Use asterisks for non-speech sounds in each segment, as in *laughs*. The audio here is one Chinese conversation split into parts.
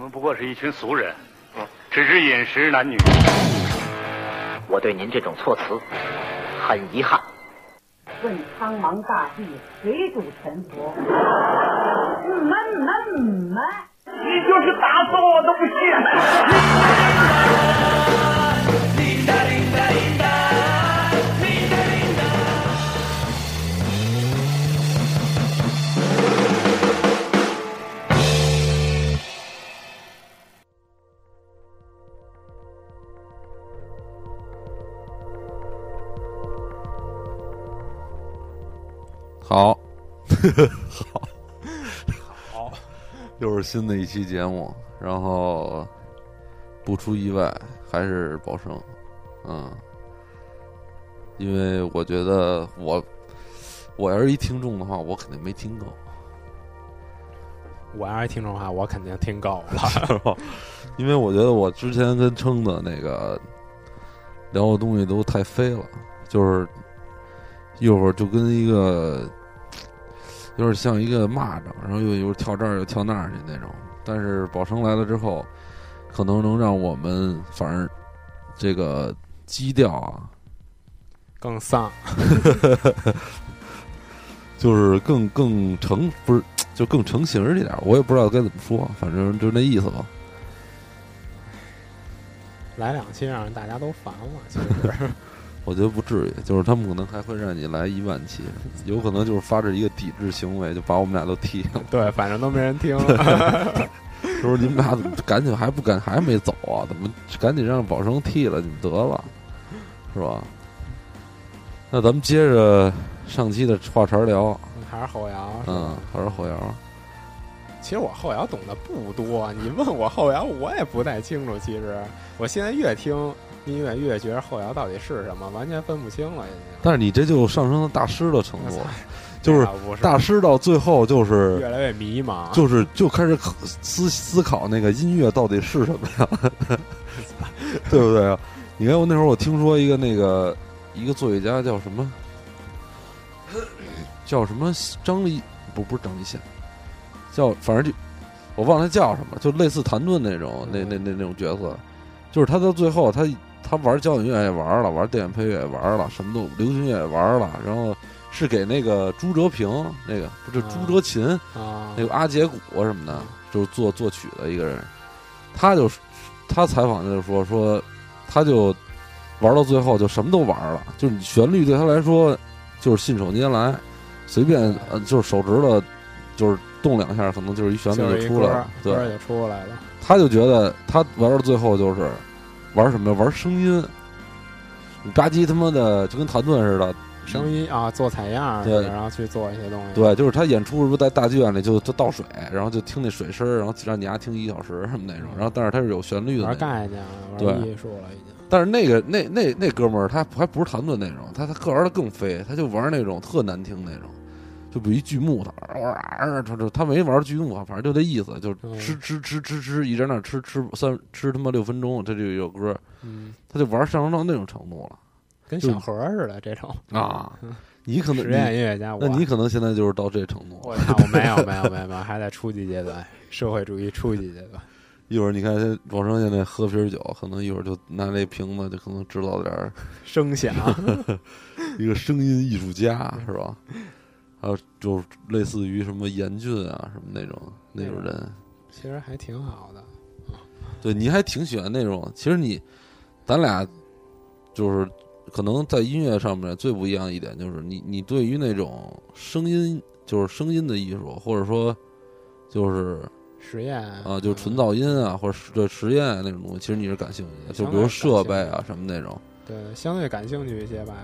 们不过是一群俗人，只知饮食男女。我对您这种措辞很遗憾。问苍茫大地，谁主沉浮？*laughs* 你就是打死我都不信。*laughs* 好，好，好，又是新的一期节目，然后不出意外还是宝生，嗯，因为我觉得我我要是一听众的话，我肯定没听够，我要是听众的话，我肯定听够了。是吧？因为我觉得我之前跟撑的那个聊的东西都太飞了，就是一会儿就跟一个有点像一个蚂蚱，然后又又跳这儿又跳那儿去那种。但是宝生来了之后，可能能让我们反而这个基调啊，更丧，*laughs* 就是更更成不是就更成型一点。我也不知道该怎么说，反正就那意思吧。来两期让大家都烦了。其实我觉得不至于，就是他们可能还会让你来一万期，有可能就是发着一个抵制行为，就把我们俩都踢了。对，反正都没人听。*laughs* 就是你们俩怎么赶紧还不赶还没走啊？怎么赶紧让宝生踢了？你们得了，是吧？那咱们接着上期的话茬聊，还是后摇，嗯，还是后摇。其实我后摇懂得不多，你问我后摇，我也不太清楚。其实我现在越听音乐，越觉得后摇到底是什么，完全分不清了。已经。但是你这就上升到大师的程度就是大师到最后就是越来越迷茫。就是就开始思思考那个音乐到底是什么呀，*laughs* 对不对啊？你看我那会儿我听说一个那个一个作曲家叫什么，*coughs* 叫什么张立不不是张立宪，叫反正就我忘了他叫什么，就类似谭盾那种那那那那种角色，就是他到最后他他玩交响乐也玩了，玩电影配乐也玩了，什么都流行乐也玩了，然后是给那个朱哲平那个不是朱哲琴。啊，那个阿杰古什么的，就是做作曲的一个人，他就他采访就是说说，他就玩到最后就什么都玩了，就是你旋律对他来说就是信手拈来，随便呃就是手指头就是动两下，可能就是一旋律就出来了。对，歌就出来了。他就觉得他玩到最后就是玩什么呀？玩声音，你吧唧他妈的就跟谭盾似的，声音啊，做采样，对然后去做一些东西。对，就是他演出是不是在大剧院里就就倒水，然后就听那水声，然后让你丫听一个小时什么那种，然后但是他是有旋律的。玩概念，对玩艺术了已经。但是那个那那那哥们儿他还不是弹盾那种，他他个玩的更飞，他就玩那种特难听那种，就比如一锯木头，哇，他他没玩锯木头，反正就这意思，就嗯吃吃吃吃吃，一直在那吃吃三吃他妈六分钟，这就有歌，嗯，他就玩上升到那种程度了跟小盒儿似的这种啊！*laughs* 你可能实验音乐家，那你可能现在就是到这程度。我操，我没有没有没有没有，还在初级阶段，社会主义初级阶段。一会儿你看王生现在喝瓶酒，可能一会儿就拿那瓶子，就可能制造点儿声响，*laughs* 一个声音艺术家是吧？还有就是类似于什么严峻啊什么那种那种人，其实还挺好的。对，你还挺喜欢那种。其实你，咱俩就是可能在音乐上面最不一样的一点，就是你你对于那种声音，就是声音的艺术，或者说就是实验啊，就是纯噪音啊，或者是对实验啊那种东西，其实你是感兴趣的。就比如设备啊什么那种。对，相对感兴趣一些吧。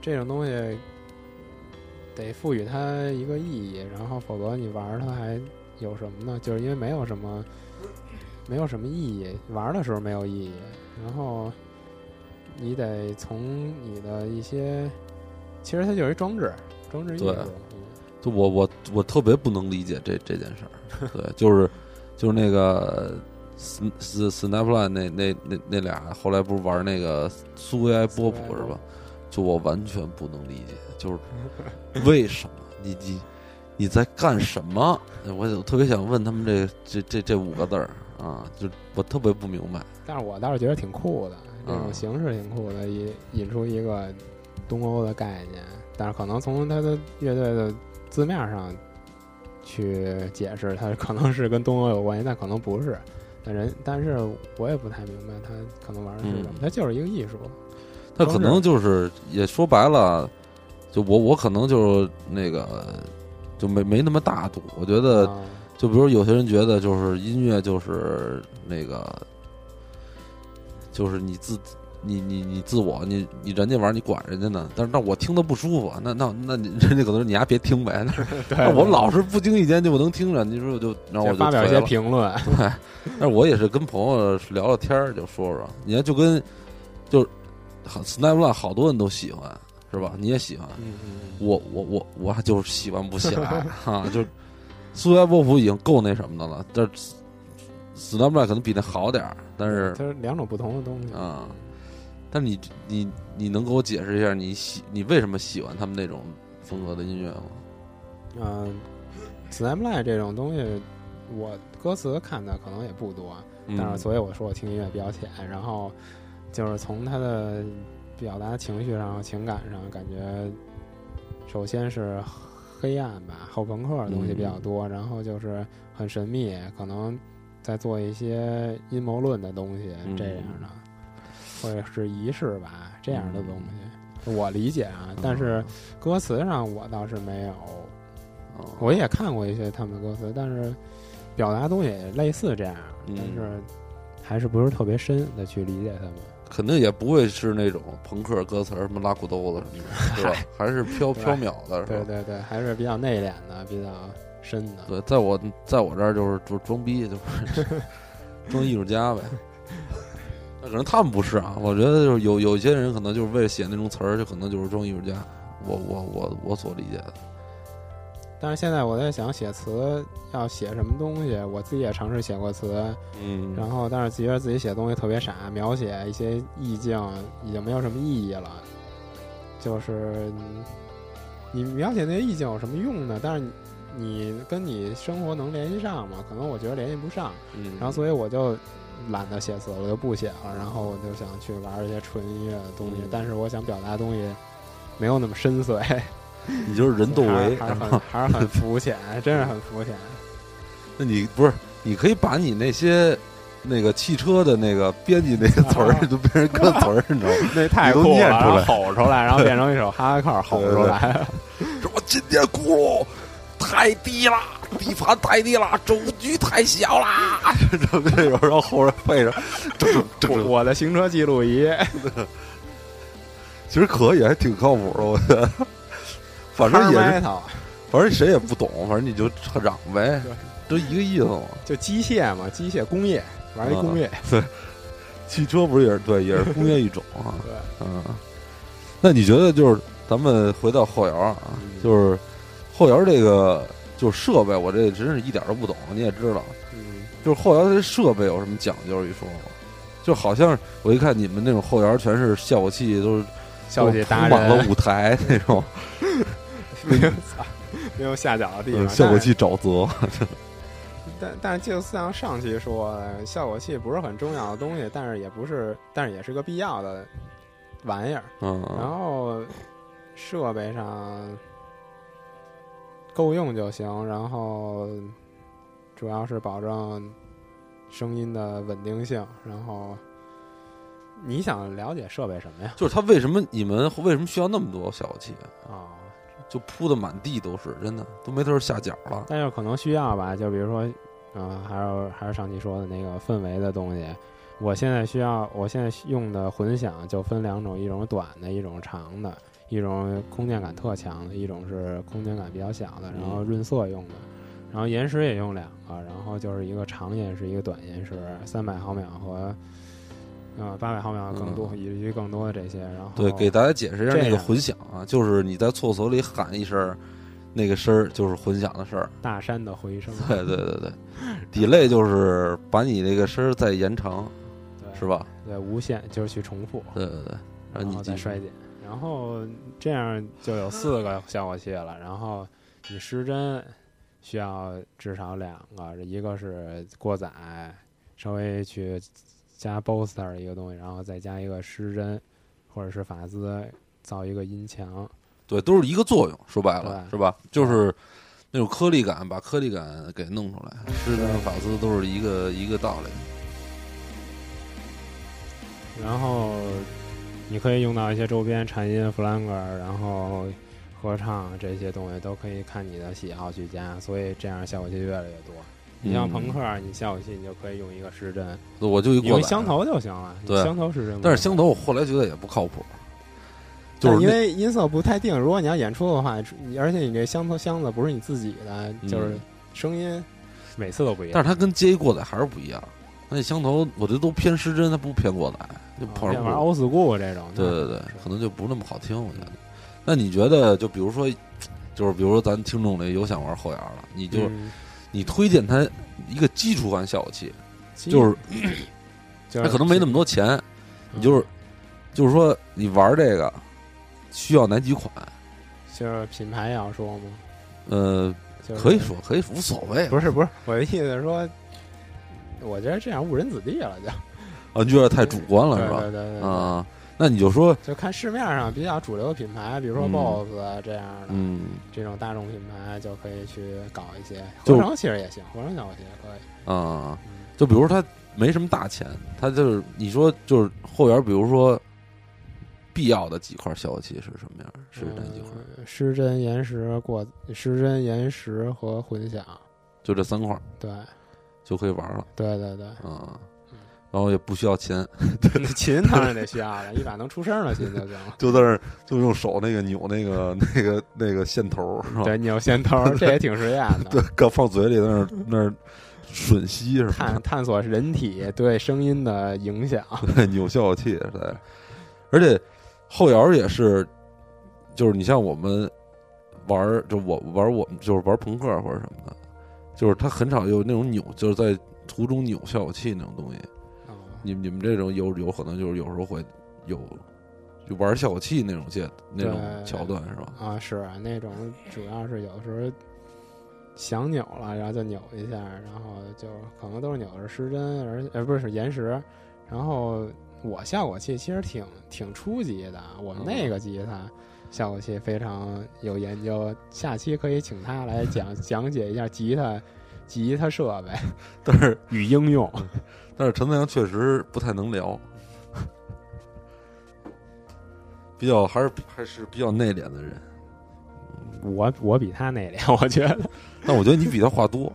这种东西得赋予它一个意义，然后否则你玩它还有什么呢？就是因为没有什么，没有什么意义，玩的时候没有意义，然后你得从你的一些，其实它就是一装置，装置艺术对。嗯就我我我特别不能理解这这件事儿，*laughs* 对，就是就是那个斯斯 Snapline 那那那那俩后来不是玩那个苏维埃波普是吧？就我完全不能理解，就是 *laughs* 为什么你你你在干什么？我就特别想问他们这这这这五个字儿啊，就我特别不明白。但是我倒是觉得挺酷的，这种嗯形式挺酷的，引引出一个东欧的概念。但是可能从他的乐队的字面上去解释，它可能是跟东欧有关系，但可能不是。但人，但是我也不太明白他可能玩的是什么，嗯它就是一个艺术。他可能就是也说白了，就我我可能就是那个就没没那么大度。我觉得，啊就比如有些人觉得就是音乐就是那个，就是你自你你你自我你你人家玩你管人家呢，但是那我听的不舒服，那那那你人家可能说你丫别听呗。*laughs* 那我老是不经意间就能听着，你说我就然后我就就发表一些评论，对，但是我也是跟朋友聊聊天儿，就说说，你看就跟就是好 Snapchat 好多人都喜欢，是吧？你也喜欢，嗯嗯我我我我还就是喜欢不起来哈、就苏维埃波普已经够那什么的了，但是 Snapchat 可能比那好点儿，但是它是两种不同的东西啊但你你你能给我解释一下你喜你为什么喜欢他们那种风格的音乐吗？嗯 i g h t 这种东西，我歌词看的可能也不多，但是嗯所以我说我听音乐比较浅，然后就是从他的表达情绪上、情感上，感觉首先是黑暗吧，后朋克的东西比较多，然后就是很神秘，可能在做一些阴谋论的东西嗯这样的，或者是仪式吧这样的东西。我理解啊，但是歌词上我倒是没有，哦我也看过一些他们的歌词，但是表达东西也类似这样，嗯但是还是不是特别深的去理解他们。肯定也不会是那种朋克歌词儿，什么拉裤兜子什么的，是吧？还是飘飘渺的，是吧？对对对，还是比较内敛的，比较深的。对，在我在我这儿就是就装逼，就是装艺术家呗。*laughs* 那可能他们不是啊，我觉得就是有有些人可能就是为了写那种词儿，就可能就是装艺术家。我我我我所理解的，但是现在我在想写词要写什么东西，我自己也尝试写过词，嗯然后但是觉得自己写东西特别傻，描写一些意境已经没有什么意义了。就是嗯你描写那些意境有什么用呢？但是你你跟你生活能联系上吗？可能我觉得联系不上。嗯，然后所以我就懒得写词，我就不写了。然后我就想去玩一些纯音乐的东西，嗯但是我想表达的东西没有那么深邃，你就是人窦唯，还是很还是很肤浅，真是很肤浅。那你不是你可以把你那些那个汽车的那个编辑那些词儿都变成歌词儿，你知道吗？*laughs* 那太你都酷了，吼出来，然后变成一首 *laughs* 哈克吼出来。什么今天轱辘太低了，底盘太低了，轴距太小啦，这这种，然后后边配上，这这这我我的行车记录仪，*laughs* 其实可以，还挺靠谱的，我觉得。反正也反正谁也不懂，反正你就嚷呗，都一个意思嘛。就机械嘛，机械工业，玩一工业。*laughs* 对汽车不是也是对，也是工业一种啊。*laughs* 对，嗯，那你觉得就是咱们回到后摇啊，嗯就是后摇这个就是设备，我这真是一点都不懂，你也知道。嗯，就是后摇这设备有什么讲究一说吗？就好像我一看你们那种后摇全是效果器，都是消息达都铺满了舞台那种，*laughs* 没有操没有下脚的地方。嗯效果器沼泽。*laughs* 但但是就像上期说的，效果器不是很重要的东西，但是也不是，但是也是个必要的玩意儿。然嗯，后设备上够用就行，然后主要是保证声音的稳定性。然后你想了解设备什么呀？就是它为什么你们为什么需要那么多效果器？啊、就铺的满地都是，真的都没地儿下脚了。但是可能需要吧，就比如说，嗯、还有还是上期说的那个氛围的东西。我现在需要，我现在用的混响就分两种，一种短的，一种长的，一种空间感特强的，一种是空间感比较小的，然后润色用的，然后延时也用两个，然后就是一个长延时，一个短延时，三百毫秒和呃八百毫秒更多，以及更多的这些。然后对，给大家解释一下那个混响啊，就是你在厕所里喊一声，那个声儿就是混响的声儿。大山的回声，对对对对，delay 就是把你那个声儿再延长，是吧？对，无限就是去重复。对对对，然后再衰减，然后这样就有四个效果器了。然后你失真需要至少两个，一个是过载，稍微去加 booster 一个东西，然后再加一个失真，或者是法兹造一个音墙。对，都是一个作用，说白了是吧？就是那种颗粒感，把颗粒感给弄出来，是跟法兹都是一个一个道理。然后你可以用到一些周边颤音、弗兰格尔，然后合唱这些东西都可以看你的喜好去加，所以这样效果就越来越多。你像嗯朋克，你效果器你就可以用一个失真，我就一过香，头就行了。对香头失真。但是香头我后来觉得也不靠谱，就是因为音色不太定，如果你要演出的话，你而且你这香头箱子不是你自己的，嗯就是声音每次都不一样。但是它跟接一过载还是不一样。那香头我觉得都偏失真，它不偏过载，就啊跑步。要玩欧斯固这种，对对对，可能就不那么好听，我觉得。那你觉得，就比如说，就是比如说咱听众里有想玩后摇的，你就、嗯你推荐他一个基础款效果器，就是 *clears throat* 就他可能没那么多钱，嗯你就是就是说你玩这个需要哪几款？就是品牌要说吗？呃，可以说可以无所谓，不是不是，我的意思是说，我觉得这样误人子弟了就，啊，你觉得太主观了是吧？对对对，对啊，那你就说，就看市面上比较主流的品牌，比如说嗯 BOSS 啊这样的，嗯，这种大众品牌就可以去搞一些。合成其实也行，合成效果器也可以。啊，嗯就比如说他没什么大钱，他就是你说就是后援，比如说必要的几块效果器是什么样？是哪几块？呃失真、延时、过失真、延时和混响，就这三块对就可以玩了对对对。啊，然后也不需要钱，*laughs* 那琴当然得需要了，一把能出声的琴就行了。*laughs* 就在那儿就用手那个扭那个 *laughs* 那个那个线头是吧？对，扭线头儿，这也挺实验的。对，搁放嘴里在那儿那儿吮吸是吧探？探索人体对声音的影响。对，扭效果器对，而且后摇也是，就是你像我们玩，就我玩我们就是玩朋克或者什么的，就是他很少有那种扭，就是在途中扭效果器那种东西。哦你们你们这种有有可能就是有时候会有就玩效果器那种界那种桥段是吧？啊，是啊，那种主要是有时候想扭了，然后就扭一下，然后就可能都是扭的是失真，而呃不是是延时。然后我效果器其实挺挺初级的，我们那个吉他效果器非常有研究，下期可以请他来讲讲解一下吉他吉他设备 *laughs* 都是与应用。*laughs* 但是陈子阳确实不太能聊，比较还是还是比较内敛的人。我我比他内敛，我觉得 *laughs* 但我觉得你比他话多。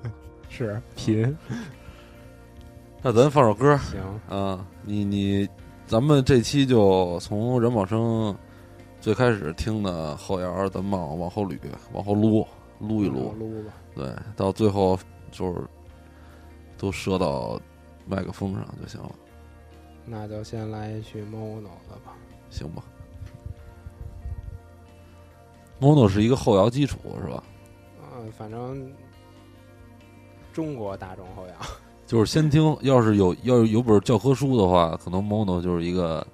是贫 *laughs* 那咱放首歌行。啊，你你，咱们这期就从任宝生最开始听的后摇，咱们往往后捋，往后撸撸一撸，撸吧。对，到最后就是都射到麦克风上就行了，那就先来一曲 Mono 的吧。行吧？mono 是一个后摇基础是吧？嗯，反正中国大众后摇，*laughs* 就是先听，要是有要是有本教科书的话，可能 mono 就是一个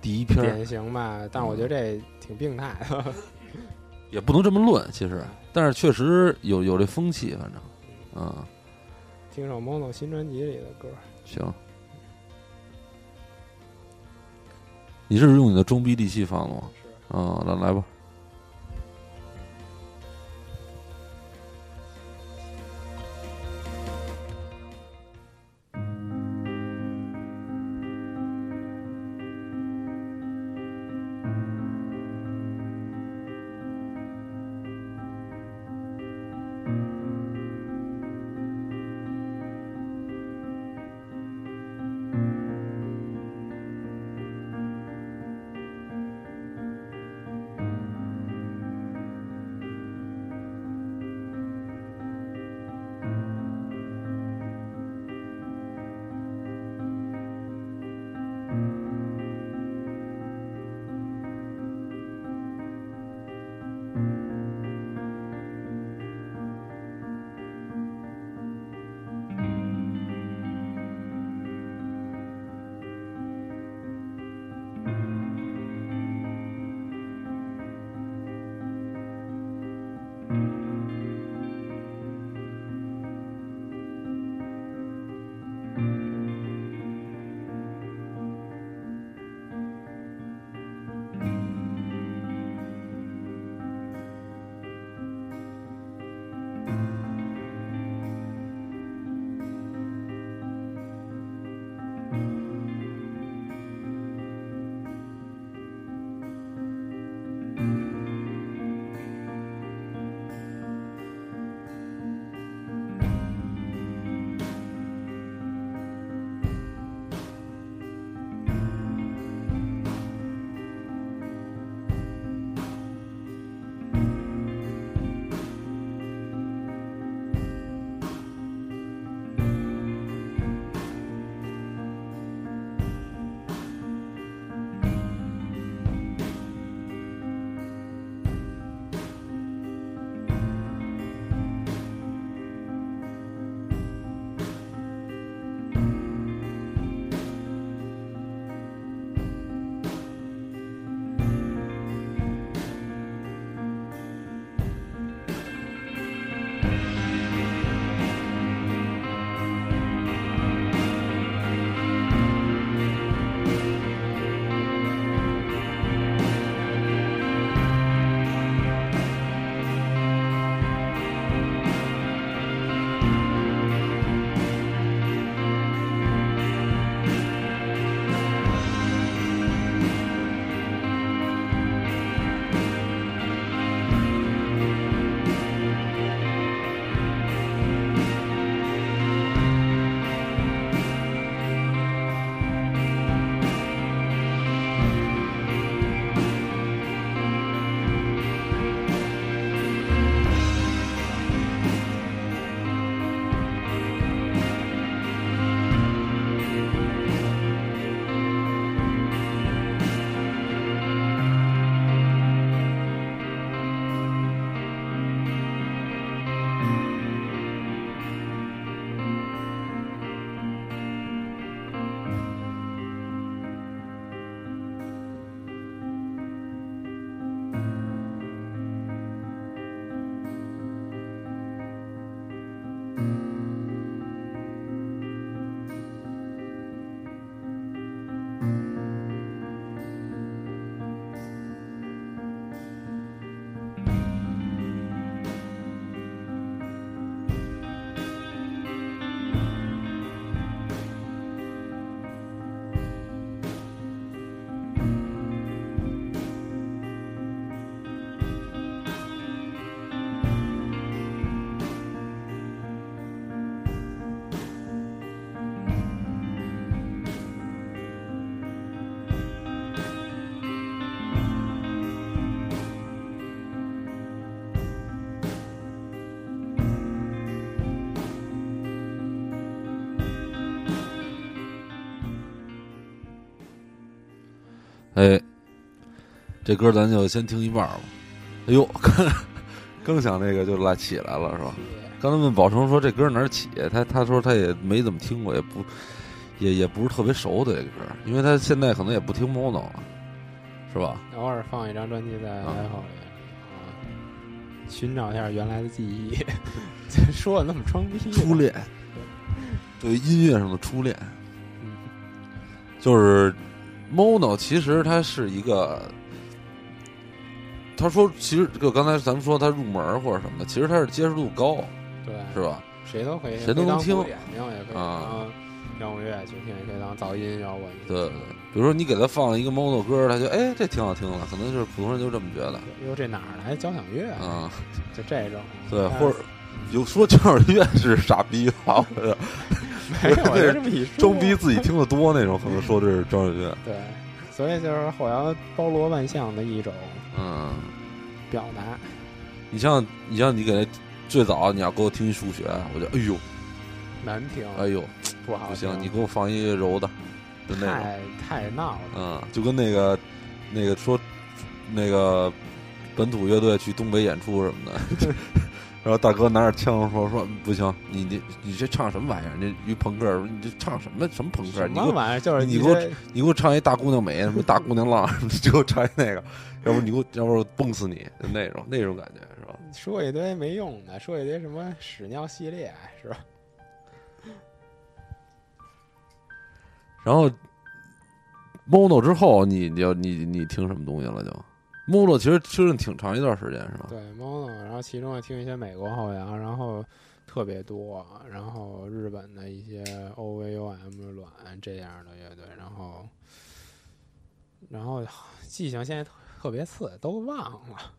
第一篇，典型吧。但是我觉得这挺病态的。*laughs* 也不能这么论，其实，但是确实有有这风气，反正，啊，听首 Mono 新专辑里的歌。行。你是用你的中逼利器放的吗？是。啊，那来吧。「这歌咱就先听一半吧。哎呦，刚刚想那个就来起来了是吧？刚才问宝成说这歌哪儿起，他他说他也没怎么听过，也不也也不是特别熟的这个歌，因为他现在可能也不听 mono 了，是吧？偶尔放一张专辑在啊 iPhone 里，啊，寻找一下原来的记忆。*laughs* 说的那么装逼，初恋，对于音乐上的初恋，嗯就是 mono，其实它是一个。他说：“其实就刚才咱们说他入门或者什么的，其实他是接受度高，对，是吧？谁都可以，谁都能听也可以啊当摇滚乐去听，也可以当噪音摇滚去对，对。比如说你给他放一个 mono 歌，他就哎这挺好听的，可能就是普通人就这么觉得哟，这哪儿来交响乐？啊。就这种。对，或者有说交响乐是傻逼吧？我觉得没有，这么一说装逼自己听的多那种，可能说这是交响乐。对，所以就是后摇包罗万象的一种嗯，表达。你像你像你给他最早你要给我听一数学，我就哎呦难听，哎呦不好，不行，你给我放一柔的，就那种。太太闹了。嗯，就跟那个那个说那个本土乐队去东北演出什么的，*laughs* 然后大哥拿着枪说说不行，你你你这唱什么玩意儿？你这一朋克，你这唱什么什么朋克？什么玩意儿？就是你给我你给我唱一大姑娘美，什么大姑娘浪，*laughs* 你给我唱一那个，要不你给我要不我崩死你，就那种那种感觉是吧？说一堆没用的，说一堆什么屎尿系列是吧？*laughs* 然后 mono 之后，你就你你听什么东西了就？mono 其实听了挺长一段时间是吧？对 mono，然后其中也听一些美国后摇，然后特别多，然后日本的一些 OVUM 卵这样的乐队，然后然后记性现在特特别次，都忘了，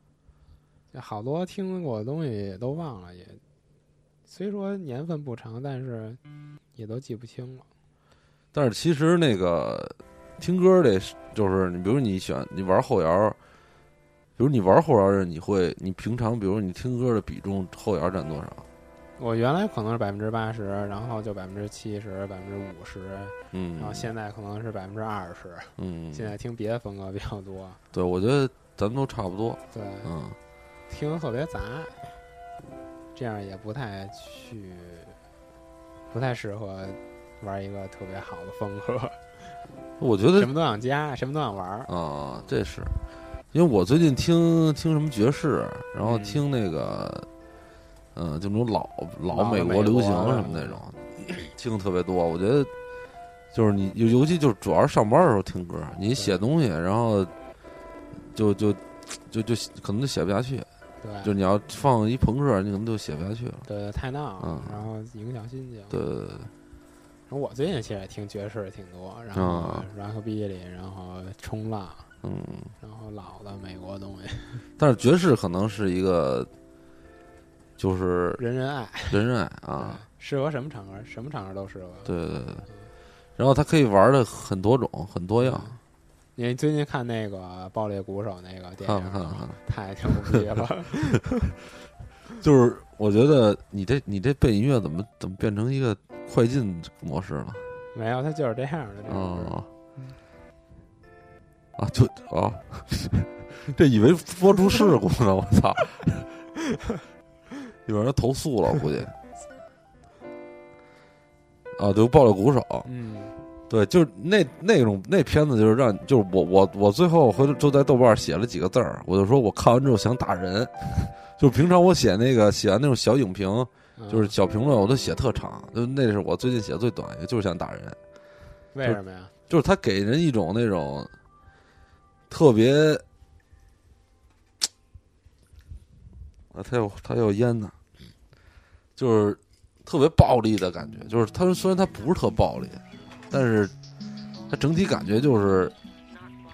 就好多听过的东西也都忘了，也虽说年份不长，但是也都记不清了。但是其实那个听歌的就是你，比如你选你玩后摇，比如你玩后摇人，你会你平常比如你听歌的比重后摇占多少？我原来可能是百分之八十，然后就百分之七十、百分之五十，嗯，然后现在可能是百分之二十。嗯，现在听别的风格比较多，对我觉得咱们都差不多，对，嗯，听得特别杂，这样也不太去，不太适合玩一个特别好的风格，我觉得什么都想加，什么都想玩儿。啊，这是因为我最近听听什么爵士，然后嗯听那个，嗯、就那种老老美美国流行什么那种，听的特别多。我觉得就是你尤尤其就是主要是上班的时候听歌，你写东西，然后就就就就可能就写不下去。对，就你要放一朋克，你可能就写不下去了。对太闹然后影响心情。对对对对，然后我最近其实也听爵士挺多，然后啊 rockabilly，然后冲浪，嗯，然后老的美国东西，*laughs* 但是爵士可能是一个，就是人人爱人人爱啊，*laughs* 适合什么场合，什么场合都适合。对对对。然后它可以玩的很多种，很多样。你最近看那个《爆裂鼓手》那个电影？太牛逼了！*laughs* 就是我觉得你这你这背景音乐怎么怎么变成一个快进模式了？没有，它就是这样的。这种啊啊，就啊，这以为播出事故呢，我操！*laughs* 有人投诉了，我估计。啊，对，爆了鼓手，嗯，对，就是那那种那片子，就是让就是我我我最后回头就在豆瓣写了几个字儿，我就说我看完之后想打人，*laughs* 就是平常我写那个写完那种小影评，嗯就是小评论，我都写特长，就那是我最近写的最短一个，就是想打人，为什么呀？就是他给人一种那种特别 *tsk* 啊，他有他有烟呢，就是特别暴力的感觉，就是他虽然他不是特暴力，但是他整体感觉就是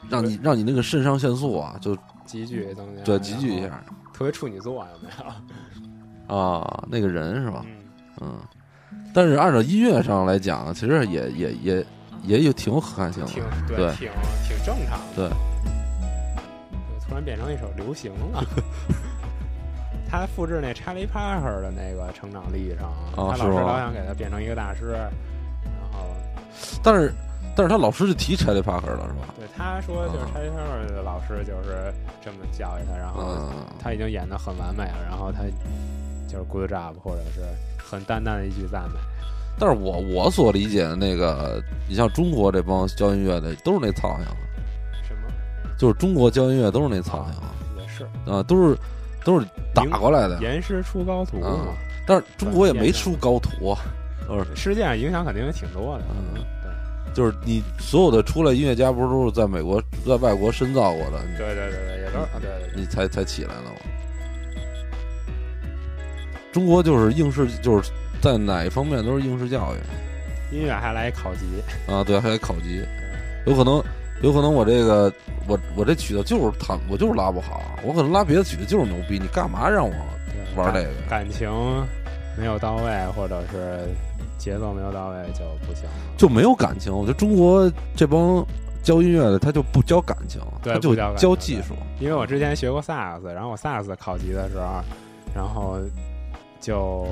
让你让你那个肾上腺素啊，就急剧增加，对集聚一下特别处女座有没有？*laughs* 啊，那个人是吧？嗯，嗯，但是按照音乐上来讲，其实也也也也有挺有可看性的，挺对挺挺正常的。对，就突然变成一首流行了。他复制那查理·帕克的那个成长历程，他老师老想给他变成一个大师，然后但是但是他老师就提查理帕克了，是吧？对，他说就是啊查理·帕克的老师就是这么教育他，然后嗯，他已经演得很完美了，然后他就是 good job，或者是很淡淡的一句赞美。但是我我所理解的那个，你像中国这帮教音乐的都是那操性，什么？就是中国教音乐都是那苍蝇也是啊，都是都是打过来的。严师出高徒啊嘛。但是中国也没出高徒，都是世界上影响肯定也挺多的。嗯对就是你所有的出来音乐家，不是都是在美国在外国深造过的，对对对对，也都是啊，对对对。你才才起来的嘛。中国就是应试，就是在哪一方面都是应试教育音乐还来考级，啊，对，还得考级，有可能有可能我这个我我这曲子就是弹，我就是拉不好，我可能拉别的曲子就是牛逼，你干嘛让我玩这个？感情没有到位，或者是节奏没有到位就不行了。就没有感情。我觉得中国这帮教音乐的，他就不教感情，他就教技术。因为我之前学过萨克斯，然后我萨克斯考级的时候，然后就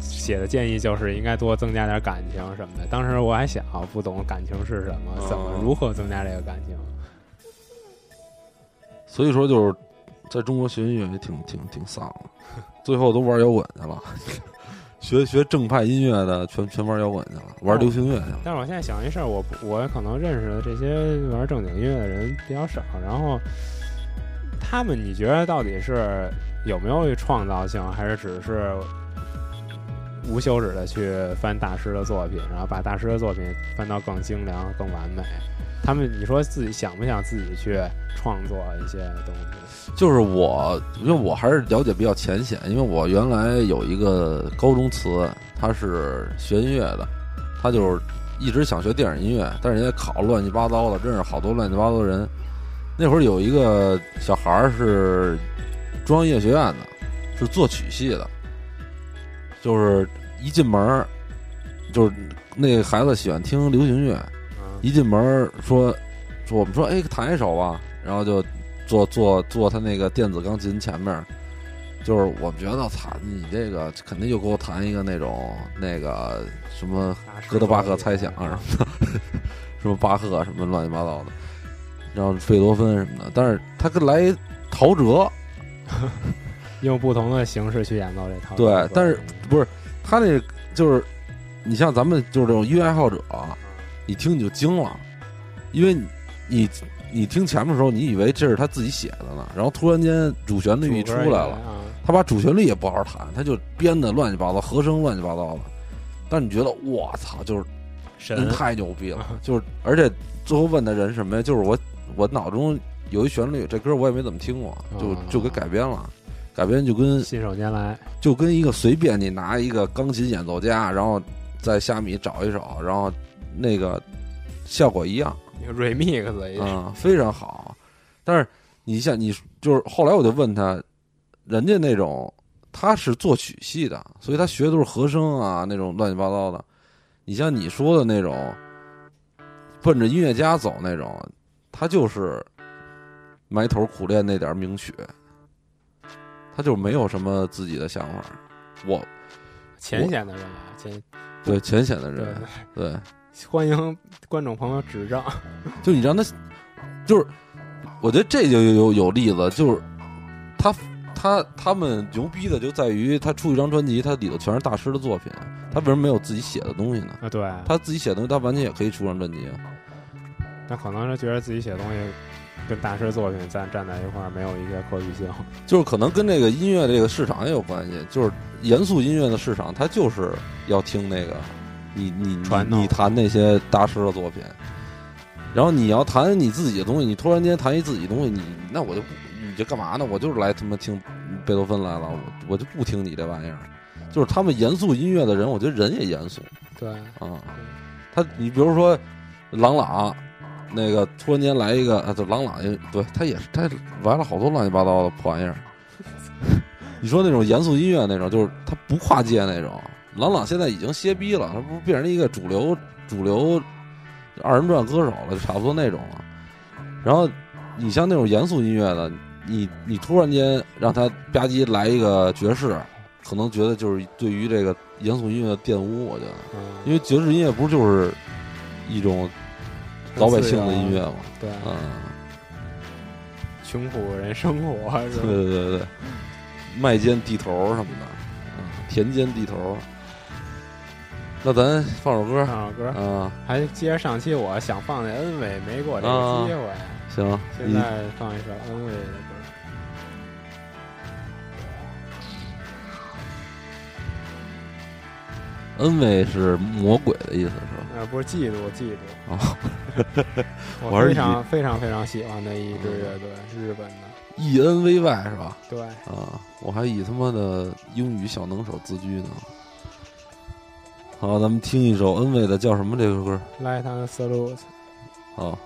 写的建议就是应该多增加点感情什么的。当时我还小，不懂感情是什么，怎么嗯如何增加这个感情。所以说，就是在中国学音乐也挺挺挺丧的，最后都玩摇滚去了。*laughs* 学学正派音乐的，全全玩摇滚去了，玩流行乐去了。但是我现在想一事儿，我我可能认识的这些玩正经音乐的人比较少，然后他们你觉得到底是有没有创造性，还是只是无休止的去翻大师的作品，然后把大师的作品翻到更精良、更完美？他们你说自己想不想自己去创作一些东西？就是我，因为我还是了解比较浅显，因为我原来有一个高中词，他是学音乐的，他就是一直想学电影音乐，但是人家考乱七八糟的，认识好多乱七八糟的人。那会儿有一个小孩儿是中央音乐学院的，是作曲系的，就是一进门儿，就是那个孩子喜欢听流行乐，嗯，一进门儿说说我们说哎弹一首吧，然后就坐坐坐他那个电子钢琴前面儿，就是我们觉得操你这个肯定就给我弹一个那种那个什么哥德巴赫猜想什么的，*laughs* 什么巴赫什么乱七八糟的，然后贝多芬什么的，但是他跟来一陶喆，用不同的形式去演奏这套。对，但是不是他那就是你像咱们就是这种音乐爱好者，你听你就惊了，因为你你你听前面的时候，你以为这是他自己写的呢，然后突然间主旋律一出来了，啊，他把主旋律也不好好弹，他就编的乱七八糟，和声乱七八糟的，但是你觉得我操，就是人神太牛逼了，*laughs* 就是而且最后问的人什么呀？就是我我脑中有一旋律，这歌我也没怎么听过，就啊就给改编了。改编就跟信手拈来，就跟一个随便你拿一个钢琴演奏家，然后在虾米找一首，然后那个效果一样，remix 一嗯，非常好。但是你像你就是后来我就问他，人家那种他是作曲系的，所以他学的都是和声啊那种乱七八糟的。你像你说的那种，奔着音乐家走那种，他就是埋头苦练那点名曲，他就没有什么自己的想法。我浅显的人来，浅对浅显的对人，对，欢迎观众朋友指正。*laughs* 就你让他，就是我觉得这就有有有例子，就是他他他们牛逼的就在于他出一张专辑，他里头全是大师的作品，他为什么没有自己写的东西呢？啊，对，他自己写的东西，他完全也可以出张专辑啊。他可能是觉得自己写的东西跟大师作品站站在一块儿没有一些可比性。就是可能跟这个音乐这个市场也有关系，就是严肃音乐的市场，它就是要听那个你你传你你弹那些大师的作品，然后你要弹你自己的东西，你突然间弹一自己东西，你那我就不你这干嘛呢？我就是来他妈听贝多芬来了，我我就不听你这玩意儿。就是他们严肃音乐的人，我觉得人也严肃对，啊。他你比如说郎朗，那个突然间来一个啊，就朗朗也对他也是他玩了好多乱七八糟的破玩意儿。*laughs* 你说那种严肃音乐那种，就是他不跨界那种。朗朗现在已经歇逼了，他不是变成一个主流主流二人转歌手了，就差不多那种了。然后你像那种严肃音乐的，你你突然间让他吧唧来一个爵士，可能觉得就是对于这个严肃音乐的玷污，我觉得。嗯，因为爵士音乐不是就是一种老百姓的音乐嘛，对，嗯，穷苦人生活是吧？对对对。对，麦间地头什么的，嗯，田间地头。那咱放首歌。放首歌，啊，还接着上期我想放那恩伟，没给我这个机会。行，现在放一首恩伟的恩威是魔鬼的意思是吧？呃，不是嫉妒，嫉妒。哦，*laughs* 我非常非常非常喜欢的一支乐队，日本的。E N V Y 是吧？对，啊，我还以他妈的英语小能手自居呢。好，咱们听一首恩威的叫什么这首歌？Light and Salute。好。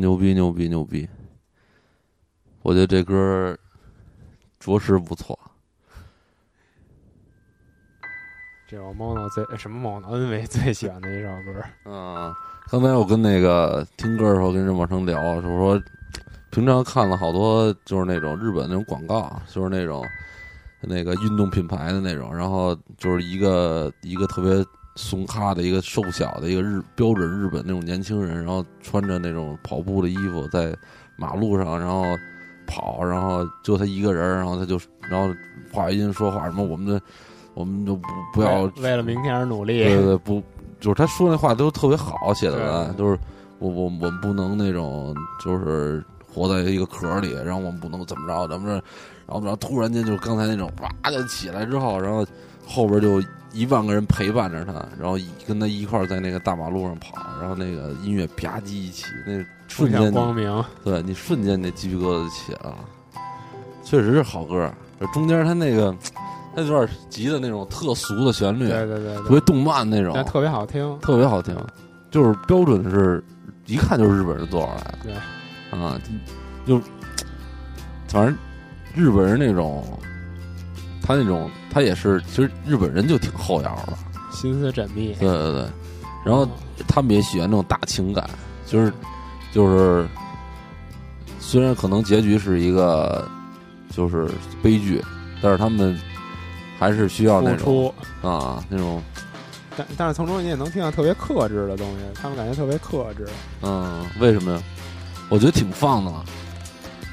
牛逼牛逼牛逼！我觉得这歌儿着实不错。这是我 mono 最什么 mono 恩维最喜欢的一首歌。嗯，刚才我跟那个听歌的时候跟任宝成聊，就是说平常看了好多就是那种日本那种广告，就是那种那个运动品牌的那种，然后就是一个一个特别怂咖的一个瘦小的一个日标准日本那种年轻人，然后穿着那种跑步的衣服在马路上，然后跑，然后就他一个人，然后他就然后话音说话什么我们的我们就不不要为为了明天而努力。对对对，不，就是他说那话都特别好写的文，对就是我我我们不能那种就是活在一个壳里，然后我们不能怎么着怎么着，然后然后突然间就是刚才那种哇就起来之后，然后后边就一万个人陪伴着他，然后一跟他一块儿在那个大马路上跑，然后那个音乐吧唧一起，那瞬间光明，对你瞬间那鸡皮疙瘩就起来了，确实是好歌，中间他那个他有点急的那种特俗的旋律，对对对对，特别动漫那种，但特别好听。特别好听，就是标准是一看就是日本人做出来的。对啊，就 *tsk* 反正日本人那种，他那种他也是，其实日本人就挺后摇的，心思缜密。对对对。然后他们也喜欢那种大情感，就是就是，虽然可能结局是一个就是悲剧，但是他们还是需要那种，啊那种但但是从中你也能听到特别克制的东西，他们感觉特别克制，嗯，为什么呀？我觉得挺放的，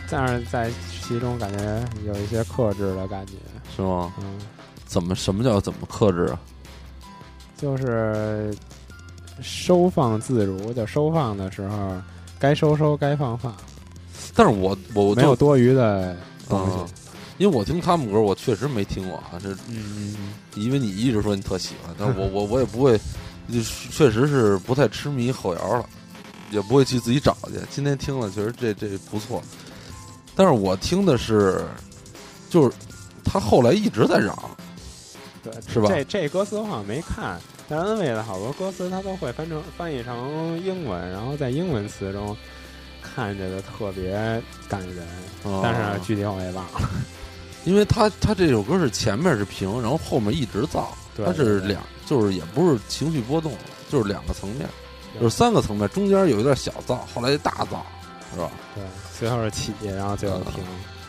但是在其中感觉有一些克制的感觉。是吗？嗯，怎么什么叫怎么克制啊？就是收放自如，就收放的时候该收收，该放放，但是我我就没有多余的东西。啊因为我听他们歌，我确实没听过啊。这嗯嗯因为你一直说你特喜欢，但是我我我也不会，就确实是不太痴迷后摇了，也不会去自己找去。今天听了，确实这这不错。但是我听的是，就是他后来一直在嚷，*laughs* 对，是吧这这歌词我好像没看，但是恩惠的好多歌词他都会翻成翻译成英文，然后在英文词中看着的特别感人，哦但是具体我也忘了。*laughs* 因为他他这首歌是前面是平，然后后面一直造，对它是两，就是也不是情绪波动，就是两个层面，就是三个层面，中间有一段小造，后来大造，是吧？对，最后是起，然后最后停。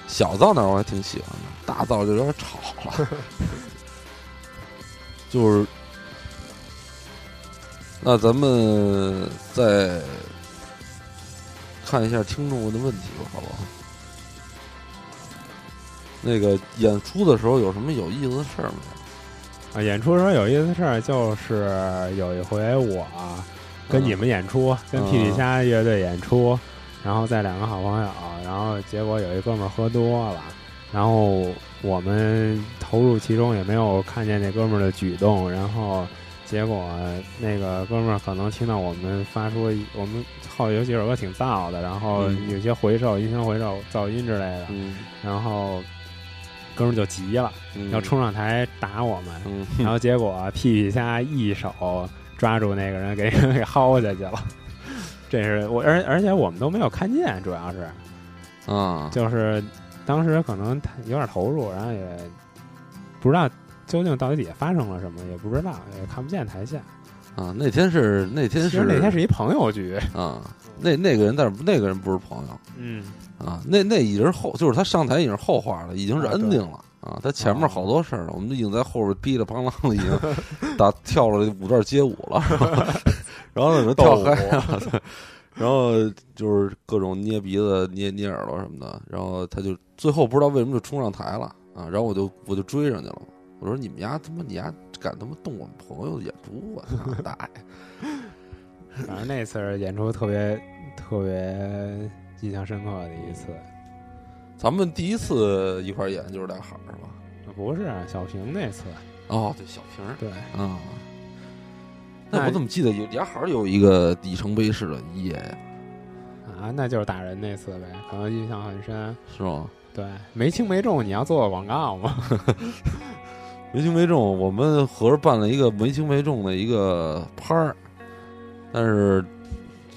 小造那儿我还挺喜欢的，大燥就有点吵了。就是，那咱们再看一下听众问的问题吧，好不好？那个演出的时候有什么有意思的事儿没啊，演出时候有意思的事儿就是有一回我跟你们演出，跟皮皮虾乐队演出，然后带两个好朋友，然后结果有一哥们儿喝多了，然后我们投入其中也没有看见那哥们儿的举动，然后结果那个哥们儿可能听到我们发出我们后有几首歌挺燥的，然后嗯有些回授、音箱回授、噪音之类的，嗯然后哥们儿就急了，嗯，要冲上台打我们。嗯，然后结果屁屁虾一手抓住那个人，给人给薅下去了。这是我，而而且我们都没有看见，主要是啊，就是当时可能太有点投入，然后也不知道究竟到底底下发生了什么，也不知道，也看不见台下。啊，那天是那天是那天是一朋友局，啊，那那个人，但是那个人不是朋友嗯，啊，那那已经是后，就是他上台已经是后话了，已经是 ending 了啊，他前面好多事儿呢，我们已经在后边噼里啪啦的已经 *laughs* 打跳了五段街舞了，*laughs* 然后然后呢跳嗨了，然后就是各种捏鼻子、捏捏耳朵什么的，然后他就最后不知道为什么就冲上台了啊，然后我就我就追上去了，我说你们家他妈你家敢他妈动我们朋友的演出啊，操大爷！反正那次演出特别特别印象深刻的一次。咱们第一次一块演就是俩孩儿是吧？不是小平那次，哦，对，小平儿对，啊。那那我怎么记得有俩孩儿有一个里程碑式的一夜呀？啊，那就是打人那次呗，可能印象很深。是吗？对，没轻没重，你要做个广告吗？*laughs* 没轻没重，我们合着办了一个没轻没重的一个拍儿，但是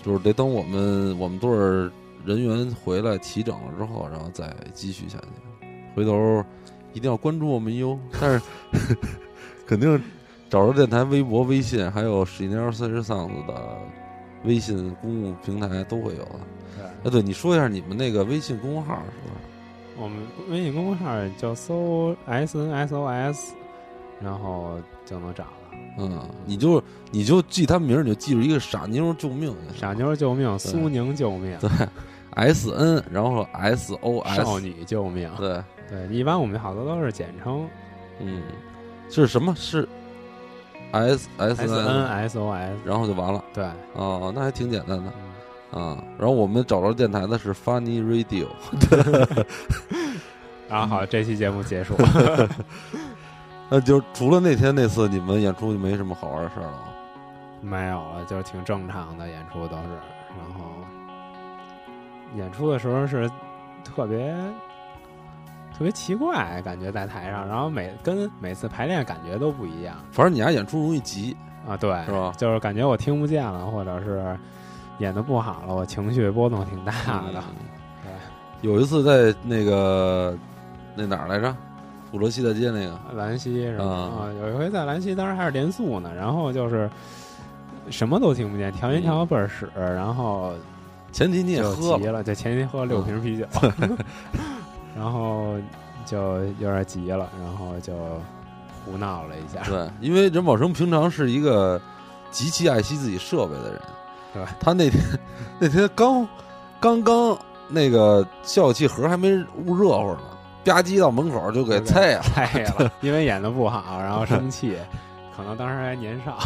就是得等我们我们队儿人员回来齐整了之后，然后再继续下去。回头一定要关注我们哟。但是 *laughs* 肯定找着电台微博、微信，还有十一年三十丧子的微信公共平台都会有的。对，哎，对，你说一下你们那个微信公众号是吧？我们微信公众号就搜 S N S O S，然后就能找了。嗯，你就你就记他名儿，你就记住一个傻妞救命，傻妞救命，苏宁救命，对，S N，然后 S O S，少女救命。对，对，一般我们好多都是简称嗯，是什么？是 S S S N N，S O S。然后就完了。对，哦，那还挺简单的嗯啊。然后我们找着电台的是 Funny Radio，然后 *laughs* 好，这期节目结束。*laughs* 那就除了那天那次你们演出就没什么好玩的事儿了。没有了，就是挺正常的演出都是，然后演出的时候是特别特别奇怪，感觉在台上，然后每跟每次排练感觉都不一样。反正你家演出容易急，啊，对，是吧？就是感觉我听不见了，或者是演的不好了，我情绪波动挺大的。嗯。有一次在那个那哪儿来着？普罗西大街那个，兰溪是吧？有一回在兰溪，当时还是连宿呢，然后就是什么都听不见，调音调的倍儿屎，然后前提你也喝了，急了，就前天喝了六瓶啤酒，*laughs* 然后就有点急了，然后就胡闹了一下。对，因为任宝生平常是一个极其爱惜自己设备的人，对他那天 *laughs* 那天刚刚刚那个效果器盒还没捂热乎呢，吧唧到门口就给菜了。菜了，因为演的不好，然后生气，*laughs* 可能当时还年少。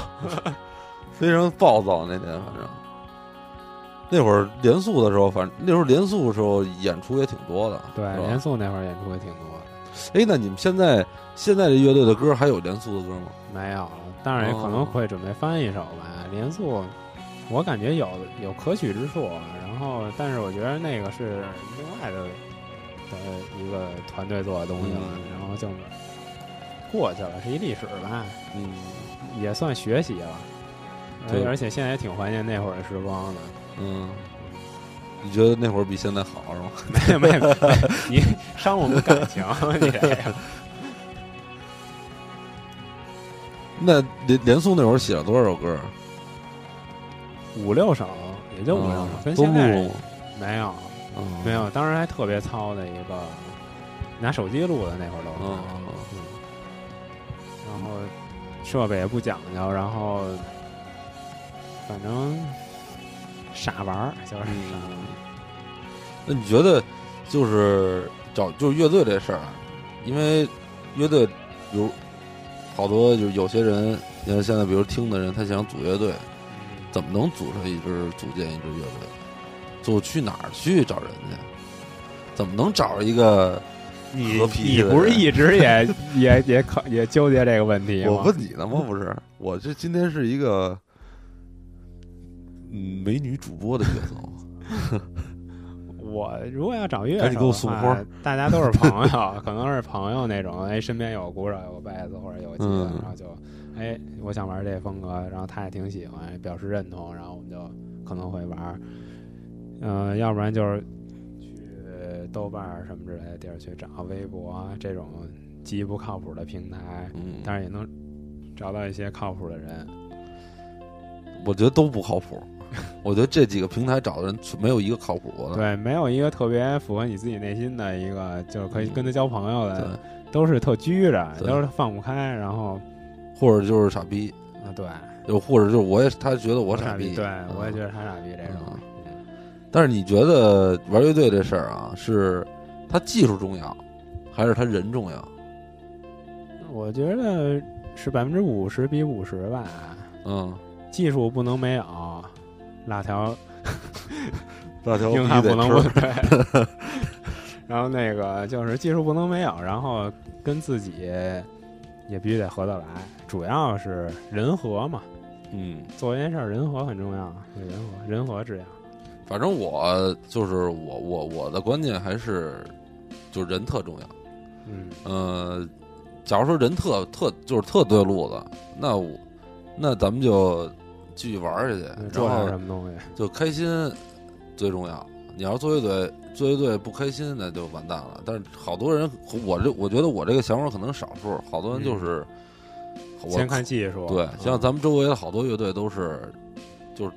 *laughs* 非常暴躁那天，反正那会儿连宿的时候，反正那时候连宿的时候演出也挺多的，对，连宿那会儿演出也挺多的，哎，那你们现在现在这乐队的歌还有连宿的歌吗？没有了，当然也可能会准备翻一首吧。连宿，我感觉有有可取之处，然后但是我觉得那个是另外的的一个团队做的东西了，嗯然后就过去了，是一历史吧，嗯，也算学习了。对而且现在也挺怀念那会儿的时光的。嗯，你觉得那会儿比现在好是吗？没 *laughs* 有没有，没有 *laughs* 你伤我们感情，*laughs* 你这个。那连连宋那会儿写了多少首歌？五六首，也就五六首啊，跟现在？没有嗯没有，当时还特别糙的一个，拿手机录的那会儿都是，嗯嗯，然后设备也不讲究，然后反正傻玩儿，就是傻玩儿那你觉得就是找就是乐队这事儿啊，因为乐队有好多就是有些人，你看现在比如听的人，他想组乐队，怎么能组成一支组建一支乐队？就去哪儿去找人去？怎么能找着一个？你和脾气的你不是一直也 *laughs* 也也考也纠结这个问题吗？我问你呢吗？不是，我这今天是一个嗯美女主播的角色。*laughs* 我如果要找乐赶紧给我手的话送花，大家都是朋友，*laughs* 可能是朋友那种，哎，身边有鼓手、有贝斯或者有吉他，嗯然后就，哎，我想玩这风格，然后他也挺喜欢，表示认同，然后我们就可能会玩。嗯、要不然就是去豆瓣什么之类的地儿去找，微博啊这种极不靠谱的平台，嗯，但是也能找到一些靠谱的人。我觉得都不靠谱。*laughs* 我觉得这几个平台找的人没有一个靠谱的。对，没有一个特别符合你自己内心的一个，就是可以跟他交朋友的。对，都是特拘着，都是放不开，然后或者就是傻逼，啊，对，又或者就是我也他觉得我傻逼，对嗯我也觉得他傻逼这种。嗯但是你觉得玩乐队这事儿啊，是他技术重要，还是他人重要？我觉得是百分之五十比五十吧，嗯，技术不能没有，辣条 *laughs* 辣条 *laughs* 硬汉不能不。然后那个就是技术不能没有，然后跟自己也必须得合得来，主要是人和嘛。嗯，做一件事儿，人和很重要，人和人和至上。反正我就是我我我的观念还是，就是人特重要。嗯，呃，假如说人特特就是特对路子，那我那咱们就继续玩下去，然做点后什么东西？就开心最重要。你要是做乐队，做乐队不开心，那就完蛋了。但是好多人，我这我觉得我这个想法可能少数，好多人就是、我先看技术。对，嗯像咱们周围的好多乐队都是，就是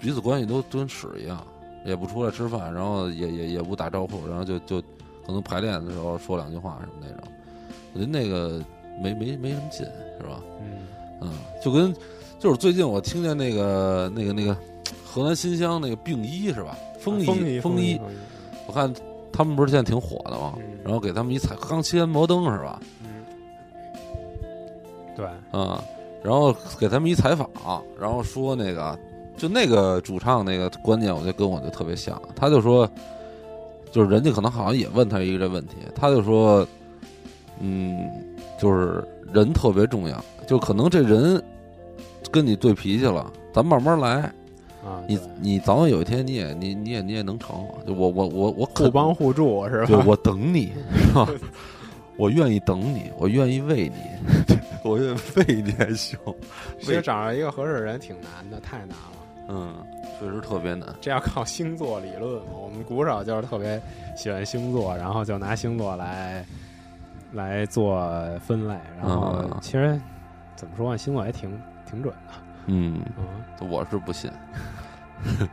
彼此关系都都跟屎一样，也不出来吃饭，然后也也也不打招呼，然后就就可能排练的时候说两句话什么那种。我觉得那个没没没什么劲，是吧？嗯，嗯，就跟就是最近我听见那个那个那个河南新乡那个病医是吧？风衣衣风衣，衣衣，我看他们不是现在挺火的吗？嗯然后给他们一采刚切完摩登是吧？嗯，对，啊、然后给他们一采访，然后说那个就那个主唱那个观念，我觉得跟我就特别像。他就说，就是人家可能好像也问他一个这问题，他就说，嗯，就是人特别重要，就可能这人跟你对脾气了，咱慢慢来，啊，你你早晚有一天你也你你也你也能成。就我我我我互帮互助是吧对，我等你，是吧？*laughs* 我愿意等你，我愿意为你，*laughs* 我愿意为你还行。其实找着一个合适的人挺难的，太难了。嗯，确实特别难。这要靠星座理论嘛。我们鼓手就是特别喜欢星座，然后就拿星座来来做分类。然后啊其实怎么说呢，星座也挺挺准的。嗯，嗯，我是不信。*laughs*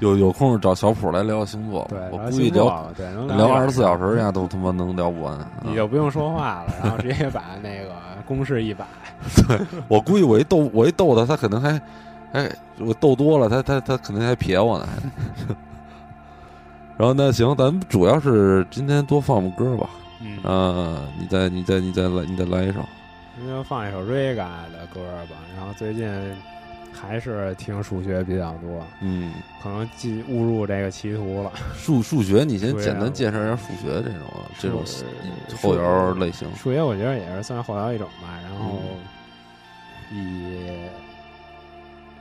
有有空找小普来聊星座我估计聊聊二十四小时，时，人家都他妈能聊不完。嗯你就不用说话了，然后直接把那个公式一摆。*laughs* 对我估计我一逗我一逗他，他可能还哎，我逗多了，他他他肯定还撇我呢。*laughs* 然后那行，咱们主要是今天多放放歌吧。嗯，啊，你再你再你再来你再来一首。那就放一首 Rega 的歌吧。然后最近还是听数学比较多，嗯，可能进误入这个歧途了。数数学，你先简单介绍一下数学这种这种后摇类型。数学我觉得也是算后摇一种吧，然后嗯以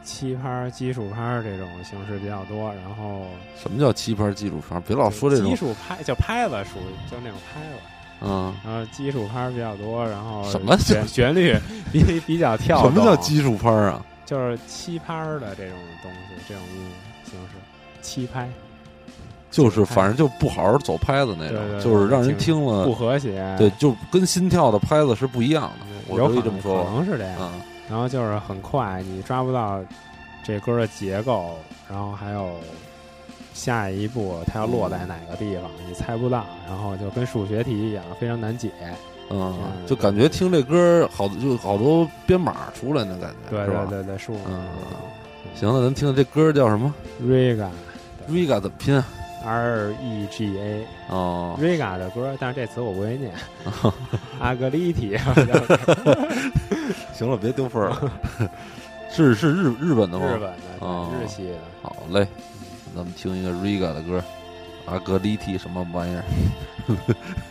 七拍、基数拍这种形式比较多，然后什么叫七拍基础拍？别老说这种基，础拍叫拍子属于就那种拍子，嗯，然后基础拍比较多，然后什么旋旋律比比较跳，什么叫基础拍啊？就是七拍的这种东西，这种音乐形式，七拍就是反正就不好好走拍子那种，对对对就是让人听了不，和谐，对，就跟心跳的拍子是不一样的。我可以这么说可能是这样。嗯然后就是很快，你抓不到这歌的结构，然后还有下一步它要落在哪个地方，你猜不到，然后就跟数学题一样，非常难解。嗯，嗯就感觉听这歌好，就好多编码出来的感觉，对对？对对，数嗯行，了咱听听这歌叫什么，Rega？Riga 怎么拼啊？R E G A 哦，Rega 的歌，但是这词我不会念，*laughs* 阿格丽体，*laughs* 行了，别丢分了。是是日日本的吗？日本的日系的。好嘞，咱们听一个 Riga 的歌，阿格丽提什么玩意儿？*laughs*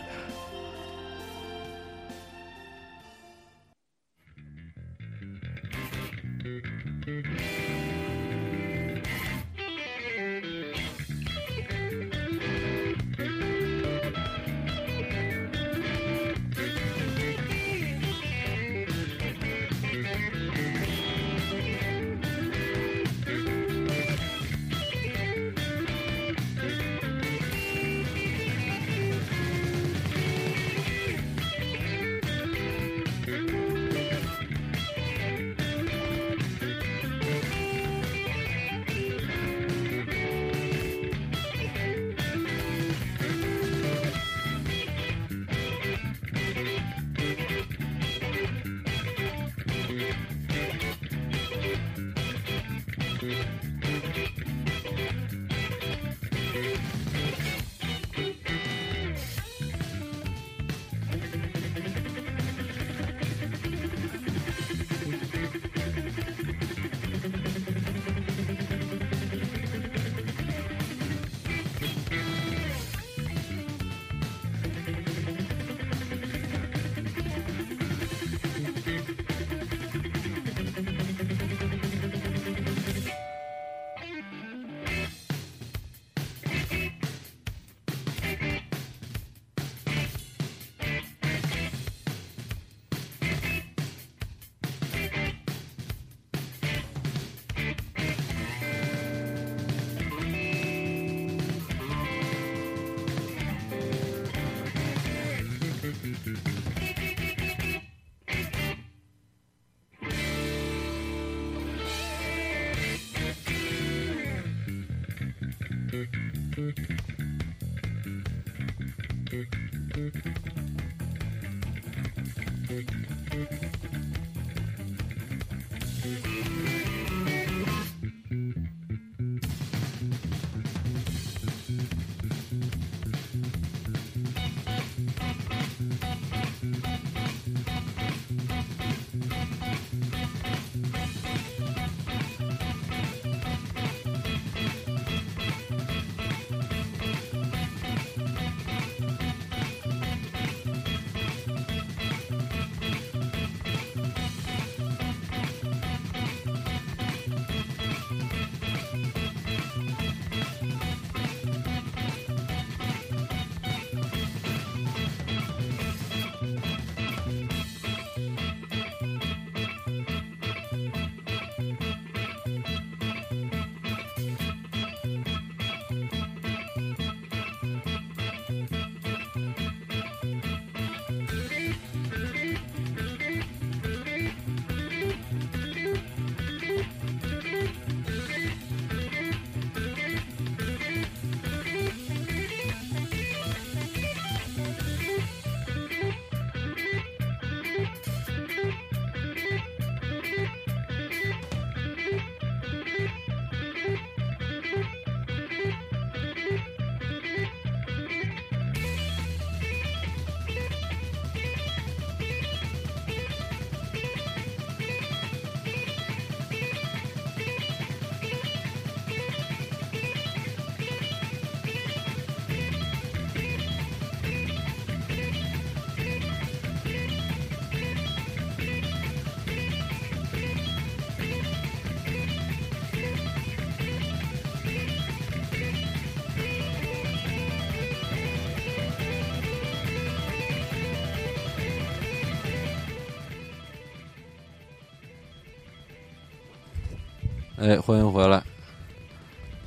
哎，欢迎回来。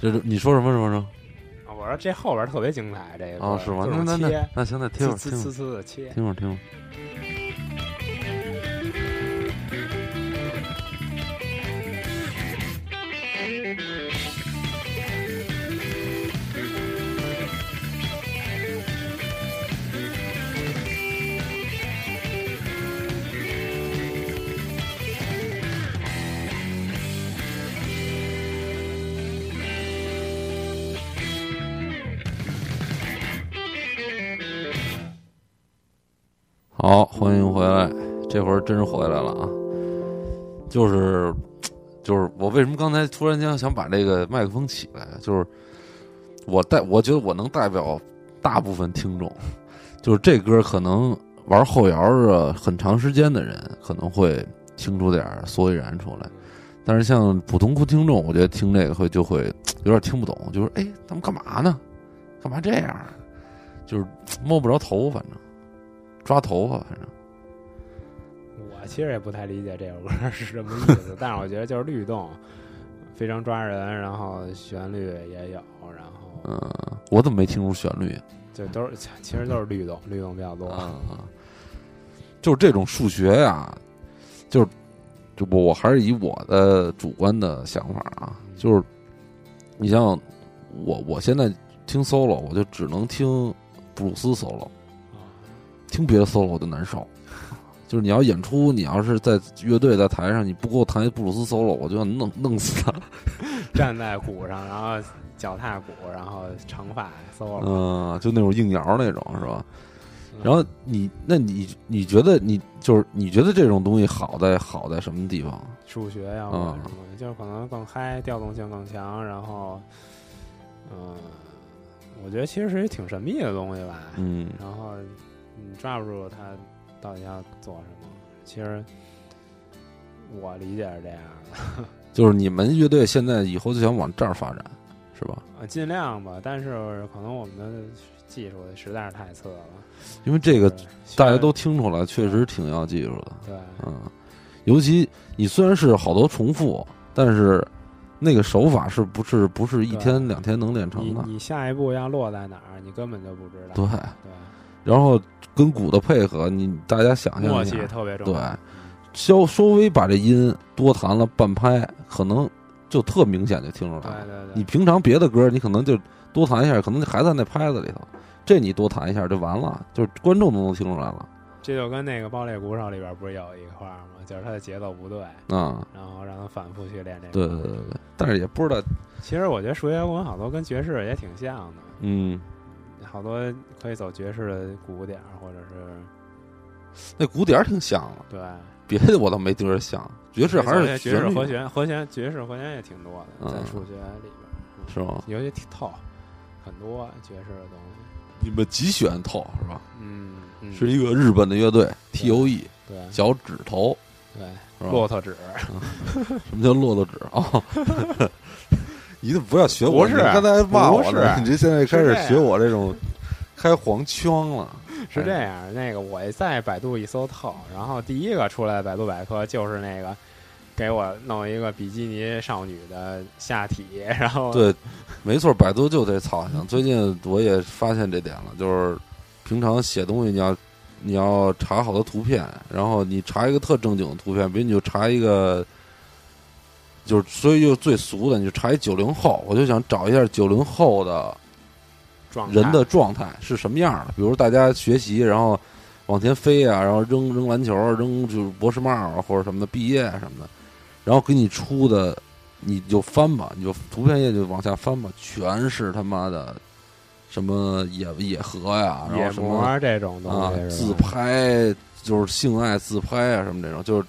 这是你说什么什么什么啊我说这后边特别精彩，这个啊？是吗？各那那那那行，那听会儿呲呲呲。听会儿听会儿。就是就是我为什么刚才突然间想把这个麦克风起来，就是我代我觉得我能代表大部分听众，就是这歌可能玩后摇的很长时间的人可能会听出点所以然出来，但是像普通听众，我觉得听这个会就会有点听不懂，就是哎，他们干嘛呢？干嘛这样？就是摸不着头，反正抓头发，反正。我其实也不太理解这首歌是什么意思，但是我觉得就是律动非常抓人，然后旋律也有，然后嗯，我怎么没听出旋律就都是 *laughs* 其实都是律动，律动比较多。啊？就是这种数学呀，就是就我我还是以我的主观的想法啊，就是你像我我现在听 solo，我就只能听布鲁斯 solo，听别的 solo 我就难受。就是你要演出，你要是在乐队在台上，你不给我弹一布鲁斯 solo，我就要弄弄死他。*laughs* 站在鼓上，然后脚踏鼓，然后长发 solo。嗯，就那种硬摇那种是吧？然后你，那你你觉得你就是你觉得这种东西好在好在什么地方？数学呀，或嗯者什么，就是可能更嗨，调动性更强，然后，嗯，我觉得其实是一挺神秘的东西吧。嗯然后你抓不住它到底要做什么。其实我理解是这样的，*laughs* 就是你们乐队现在以后就想往这儿发展，是吧？啊尽量吧。但是可能我们的技术实在是太次了，因为这个大家都听出来，确实挺要技术的。对。嗯，尤其你虽然是好多重复，但是那个手法是不是不是一天两天能练成的？你你下一步要落在哪儿，你根本就不知道。对，对，然后跟鼓的配合，你大家想象默契一下，特别重对。，稍稍微把这音多弹了半拍，可能就特明显就听出来了。对对对，你平常别的歌，你可能就多弹一下，可能就还在那拍子里头。这你多弹一下就完了，就是观众都能听出来了这就跟那个《爆裂鼓手》里边不是有一块儿吗？就是他的节奏不对，啊！然后让他反复去练这个。对对对对对，但是也不知道，其实我觉得数学摇滚好多跟爵士也挺像的，嗯，好多可以走爵士的鼓点儿，或者是那鼓点儿挺响的，对，别的我倒没觉得像。爵士还是爵士和弦，和弦爵士和弦也挺多的，在嗯数学里边儿，是吗？尤其挺透，很多爵士的东西。你们极喜欢透是吧？嗯，嗯是一个日本的乐队 T O E，对脚趾头对，是吧？骆驼指，*laughs* 什么叫骆驼指啊？*laughs* 你怎么不要学我？不是你刚才还骂我不，是 *laughs* 你这现在开始学我这种开黄腔了。*laughs* 是这样，那个我在百度一搜透，然后第一个出来的百度百科就是那个给我弄一个比基尼少女的下体，然后对，没错，百度就这操性。最近我也发现这点了，就是平常写东西你要你要查好多图片，然后你查一个特正经的图片，比如你就查一个，就是所以就最俗的，你就查一九零后，我就想找一下九零后的状态人的状态是什么样的。比如大家学习，然后往前飞啊，然后扔扔篮球，扔就是博士帽啊或者什么的，毕业啊什么的，然后给你出的，你就翻吧，你就图片页就往下翻吧，全是他妈的什么野野河呀，然野后什么模这种东啊西是吧自拍，就是性爱自拍啊什么这种，就是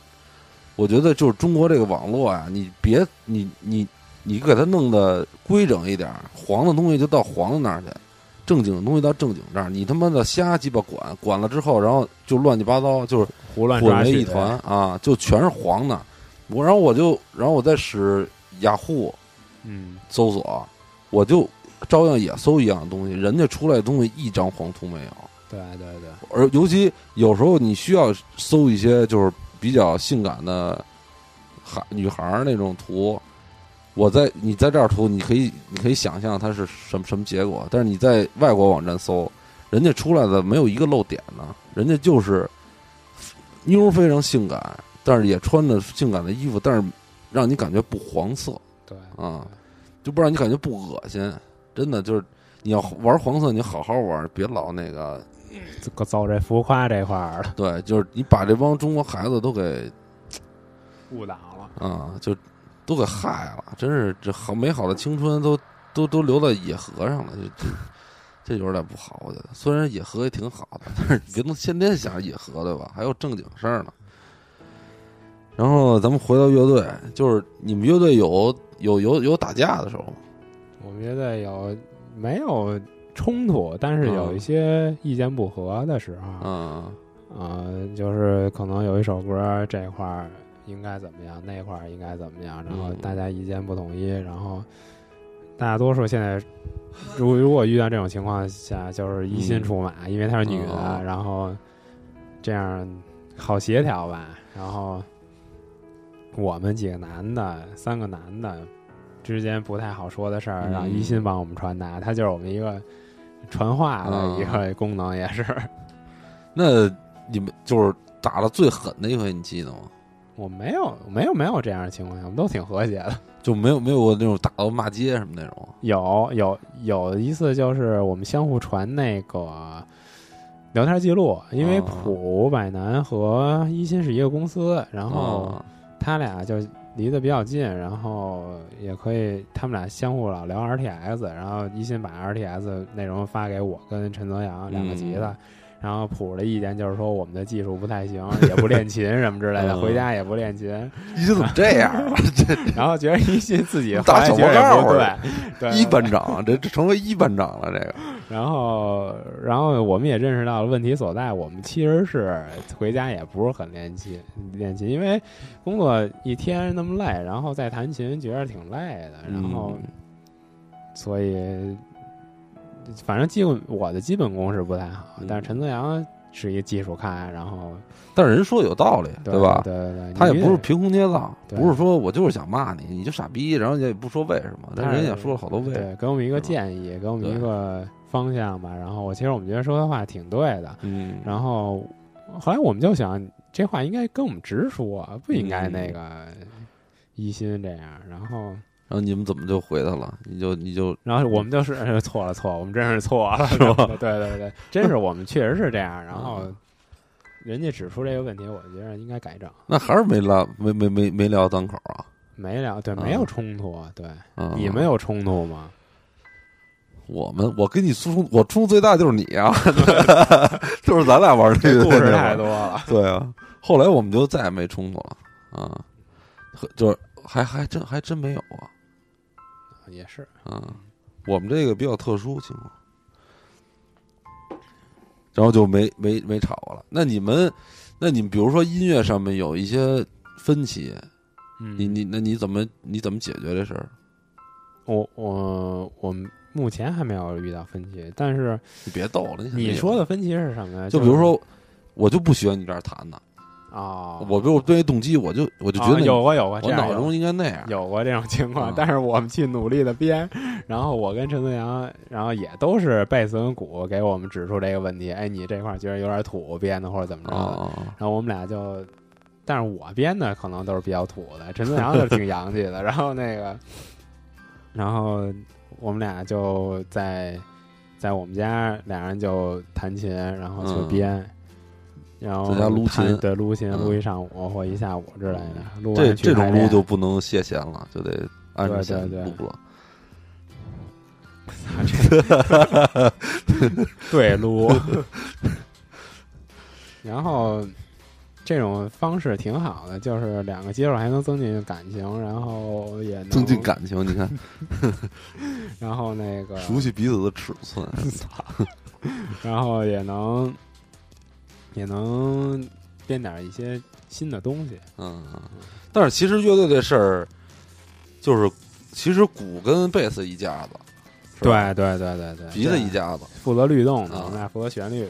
我觉得就是中国这个网络啊，你别你你你给它弄得规整一点儿，黄的东西就到黄的那儿去，正经的东西到正经这儿，你他妈的瞎鸡巴管，管了之后，然后就乱七八糟，就是胡乱混为一团啊，就全是黄的。我然后我就然后我再使雅虎嗯，搜索，我就照样也搜一样的东西，人家出来的东西一张黄图没有。对对对，而尤其有时候你需要搜一些就是比较性感的孩女孩儿那种图，我在你在这儿图，你可以你可以想象它是什么什么结果，但是你在外国网站搜，人家出来的没有一个漏点呢，人家就是妞非常性感，但是也穿着性感的衣服，但是让你感觉不黄色，对。啊就不让你感觉不恶心，真的就是你要玩黄色，你好好玩，别老那个。这个走这浮夸这块儿了，对，就是你把这帮中国孩子都给误导了。啊、就都给害了，真是这好美好的青春都都都留在野河上了，这这这有点不好，我觉得。虽然野河也挺好的，但是别能天天想着野河，对吧？还有正经事儿呢。然后咱们回到乐队，就是你们乐队有有有有打架的时候吗？我们乐队有没有冲突，但是有嗯。一些意见不合的时候，嗯。呃，就是可能有一首歌这块儿应该怎么样，那块儿应该怎么样，然后嗯。大家意见不统一，然后大多数现在如 *laughs* 如果遇到这种情况下，就是一心出马，因为她是女的，哦。然后这样好协调吧，然后我们几个男的，三个男的之间不太好说的事儿，嗯。让一心帮我们传达，他就是我们一个传话的啊一个功能，也是。那你们就是打的最狠的一回，你记得吗？我没有，没有，没有这样的情况下，我们都挺和谐的。就没有没有过那种打到骂街什么那种。有有有一次，就是我们相互传那个聊天记录，因为哦普百南和一心是一个公司，然后哦他俩就离得比较近，然后也可以他们俩相互老聊 RTS，然后一心把 RTS 内容发给我跟陈泽阳两个吉他。嗯然后普的意见就是说我们的技术不太行，也不练琴什么之类的，嗯回家也不练琴。你怎么这样啊？这然后觉得一心自己打小报告儿，对，一班长，这这成为一班长了。这个然后，然后我们也认识到了问题所在。我们其实是回家也不是很练琴，练琴，因为工作一天那么累，然后再弹琴觉得挺累的。然后，嗯所以反正基本我的基本功是不太好，嗯但是陈泽阳是一个技术咖，然后但是人说有道理，对吧？对对对，他也不是凭空捏造，不是说我就是想骂你，你就傻逼，然后也不说为什么，但是人家也说了好多为什么。对，给我们一个建议，给我们一个方向吧。然后我其实我们觉得说的话挺对的，嗯，然后后来我们就想，这话应该跟我们直说，不应该嗯那个一心这样。然后然后你们怎么就回他了？你就你就然后我们就是呃错了错了，我们真是错了，是吧对对 *laughs* 对，*laughs* 真是我们确实是这样。然后嗯人家指出这个问题，我觉得应该改正。那还是没拉没没没没聊当口啊？没聊对，啊没有冲突啊，对，啊，你们有冲突吗？我们我跟你冲我冲突最大就是你啊，*laughs* 就是咱俩玩这个这故事太多了。对啊，后来我们就再也没冲突了啊，就是还还真还真没有啊也是，啊，我们这个比较特殊情况，然后就没没没吵过了。那你们，那你们比如说音乐上面有一些分歧，嗯，你你那你怎么你怎么解决这事儿？我我我们目前还没有遇到分歧，但是你别逗了，你你说的分歧是什么呀？就比如说，我就不喜欢你这儿弹的，啊，我比如我对动机，我就我就觉得有过有过我脑中应该那样。有过这种情况，啊。但是我们去努力的编，然后我跟陈思阳，然后也都是贝斯跟鼓给我们指出这个问题，哎，你这块儿觉得有点土编的或者怎么着的，啊，然后我们俩就，但是我编的可能都是比较土的，陈思阳就挺洋气的，*laughs* 然后那个，然后我们俩就在在我们家俩人就弹琴，然后去嗯。编。然后在家撸琴对，撸琴嗯撸一上午或一下午之类的，撸这这种撸就不能卸弦了，就得按着弦撸了。*laughs* 对撸，*laughs* 然后这种方式挺好的，就是两个接触还能增进感情，然后也能增进，感情，你看，*laughs* 然后那个熟悉彼此的尺寸。然后也能也能编点一些新的东西。嗯，但是其实乐队这事儿，就是其实鼓跟贝斯一家子，对对对对对，鼻子一家子，负责律动的，啊我们俩负责旋律。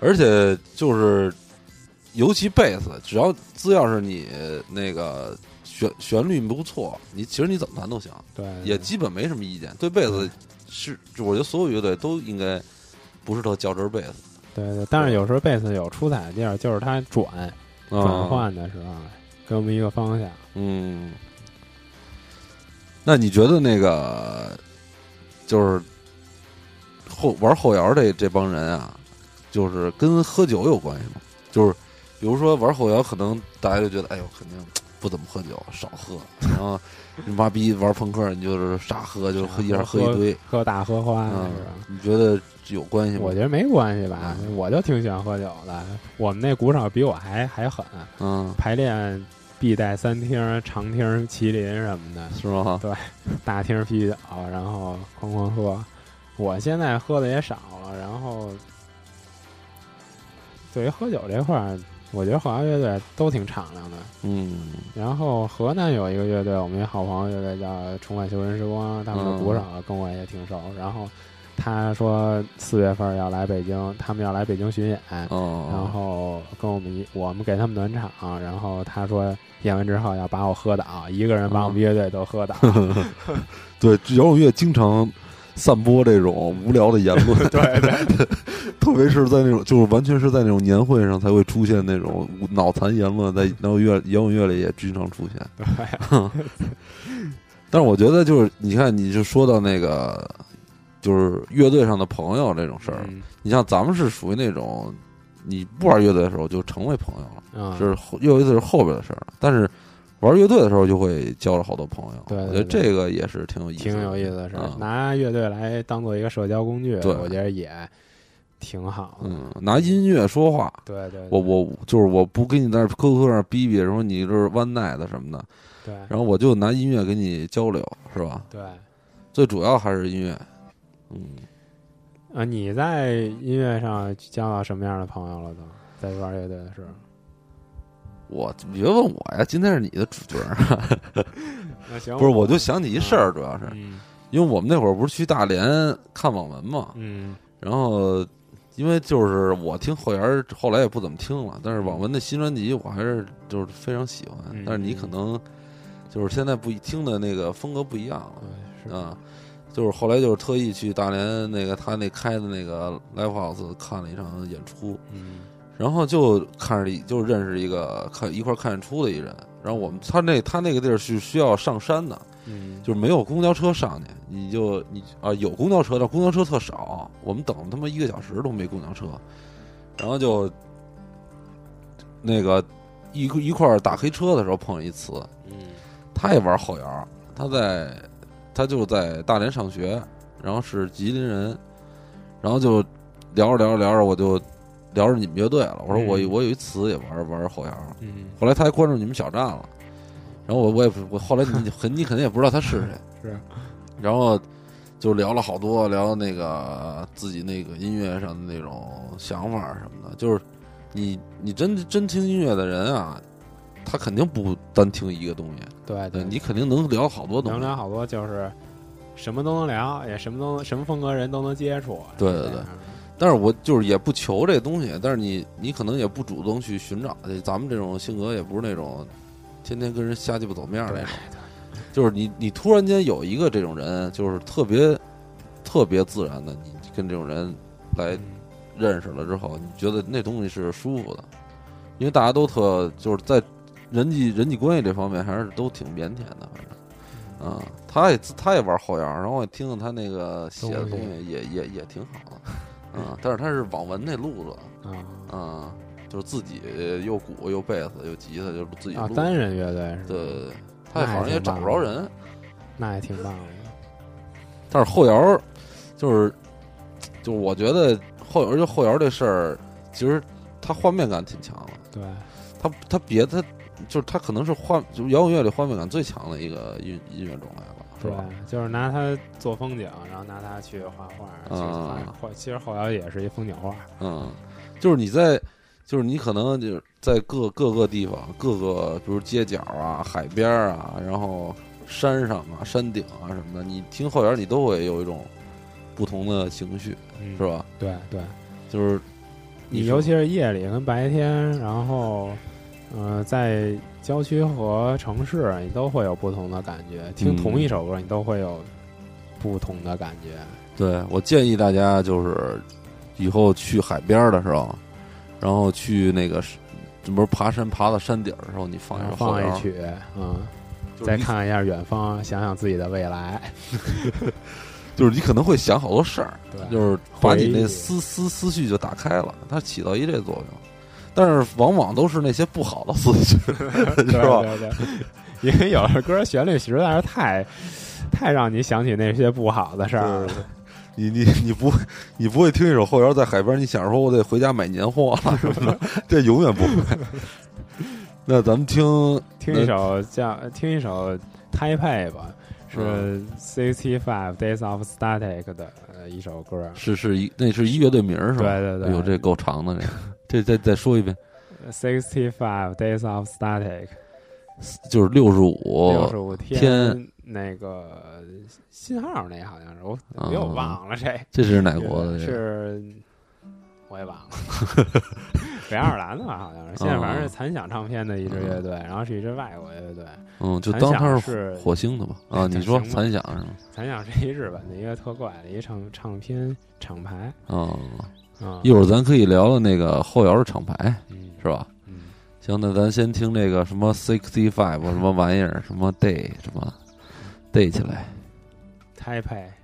而且就是尤其贝斯，只要只要是你那个旋旋律不错，你其实你怎么弹都行，对，也基本没什么意见。对贝斯是，我觉得所有乐队都应该不是特较真儿贝斯。对对，但是有时候贝斯有出彩的地儿，就是它转转啊换的时候，给我们一个方向。嗯，那你觉得那个就是后玩后摇这这帮人啊，就是跟喝酒有关系吗？就是比如说玩后摇，可能大家就觉得，哎呦，肯定不怎么喝酒，少喝。然后你妈逼玩朋克，你就是傻喝，就喝一下喝一堆。喝大喝花嗯是吧？，你觉得有关系吗？我觉得没关系吧，我就挺喜欢喝酒的。我们那鼓手比我还还狠，嗯，排练必带三听、长听麒麟什么的，是吗？对大听啤酒，然后哐哐喝。我现在喝的也少了，然后对于喝酒这块儿，我觉得后摇乐队都挺敞亮的。嗯然后河南有一个乐队，我们一好朋友乐队叫重返修人时光，他们的鼓手跟我也挺熟。然后他说四月份要来北京，他们要来北京巡演，哦，然后跟我们一我们给他们暖场，然后他说演完之后要把我喝倒，一个人把我们乐队都喝倒。*laughs* *laughs* 对，摇滚乐经常散播这种无聊的言论，对对 *laughs* 特别是在那种就是完全是在那种年会上才会出现那种脑残言论，在摇滚乐摇滚乐里也经常出现。对，*laughs* 但是我觉得就是你看，你就说到那个就是乐队上的朋友这种事儿，嗯你像咱们是属于那种你不玩乐队的时候就成为朋友了，嗯，是后乐队是后边的事儿了，但是。玩乐队的时候就会交了好多朋友，对对我觉得这个也是挺有意思的，挺有意思的事儿啊，拿乐队来当做一个社交工具，对我觉得也挺好的。嗯，拿音乐说话，对对，我我就是我不跟你在那儿磕磕那儿逼逼，什么你这是 one night 什么的，对然后我就拿音乐跟你交流，是吧？对最主要还是音乐，嗯，啊，你在音乐上交到什么样的朋友了都？在玩乐队的时候，我你别问我呀，今天是你的主角，*laughs* 那行，不是？我就想起一事儿，主要是嗯。因为我们那会儿不是去大连看网文嘛，嗯。然后因为就是我听后沿后来也不怎么听了，但是网文的新专辑我还是就是非常喜欢，嗯。但是你可能就是现在不一听的那个风格不一样了。对是啊，就是后来就是特意去大连那个他那开的那个 live house 看了一场演出，嗯然后就看着就认识一个看一块看演出的一人，然后我们他那他那个地儿是需要上山的，嗯，就是没有公交车上去，你就你啊有公交车，但公交车特少，我们等了他妈一个小时都没公交车，然后就那个一一块儿打黑车的时候碰上一次，嗯他也玩后摇，他在他就在大连上学，然后是吉林人，然后就聊着聊着聊着，我就聊着你们乐队了，我说我、嗯我有一词也玩玩后摇，嗯，后来他还关注你们小站了，然后我我也不我后来你 *laughs* 很你肯定也不知道他是谁。*laughs* 是，然后就聊了好多，聊那个自己那个音乐上的那种想法什么的。就是你你真真听音乐的人啊，他肯定不单听一个东西，对对你肯定能聊好多东西。能聊好多，就是什么都能聊，也什么都什么风格人都能接触。对对对但是我就是也不求这东西，但是你你可能也不主动去寻找去。咱们这种性格也不是那种天天跟人瞎鸡巴走面儿那种。就是你你突然间有一个这种人，就是特别特别自然的，你跟这种人来嗯认识了之后，你觉得那东西是舒服的，因为大家都特就是在人际人际关系这方面还是都挺腼腆的，反正啊，他也他也玩后摇，然后我也听听他那个写的东东西也也也挺好的，啊，但是他是网文那路子啊啊，就是自己又鼓又贝斯又吉他，就是自己啊，录单人乐队是吧？对对对，他好像也找不着人，那也挺棒的。但是后摇就是就是我觉得后摇就后摇这事儿，其实它画面感挺强的。对，它它别它就是它可能是画就是摇滚乐里画面感最强的一个音音乐种类对吧？，就是拿它做风景，然后拿它去画画。其实啊画画，其实后摇也是一风景画。嗯，就是你在就是你可能就是在各各个地方各个比如街角啊、海边啊，然后山上啊、山顶啊什么的，你听后摇你都会有一种不同的情绪，嗯是？吧？对对，就是说你尤其是夜里跟白天，然后，呃，在郊区和城市，你都会有不同的感觉。听嗯同一首歌，你都会有不同的感觉。对我建议大家就是以后去海边的时候，然后去那个这不是爬山爬到山顶的时候，你放一首放一，曲，嗯，再看一下远方，想想自己的未来。*laughs* 就是你可能会想好多事儿，对，就是把你那思思思绪就打开了，它起到一这作用。但是往往都是那些不好的思绪，*laughs* 对是吧？对对，*laughs* 因为有的歌旋律实在是太太让你想起那些不好的事儿了。你你你不你不会听一首后摇在海边，你想说我得回家买年货了什么的，*laughs* 这永远不会。那咱们听听一首叫听一首 Taipei 吧，是嗯 Sixty Five Days of Static 的呃一首歌。是是一那是一乐队名儿是吧？对对对有，这够长的这个，这再再说一遍，Sixty Five Days of Static，就是六十五六十五天那个信号那好像是我啊又忘了这这是哪国的？这是我也忘了，*laughs* 北爱尔兰的吧好像是。现在反正是残响唱片的一支乐队，然后是一支外国乐队。嗯，就当它是火星的吧？啊，你说残响是吗？残响是一日本的一个特怪的一唱唱片厂牌哦，啊，一会儿咱可以聊聊那个后摇的厂牌，嗯是吧？嗯，行，那咱先听这个什么 sixty five 什么玩意儿，什么 day 什么 day 起来。Taipei。「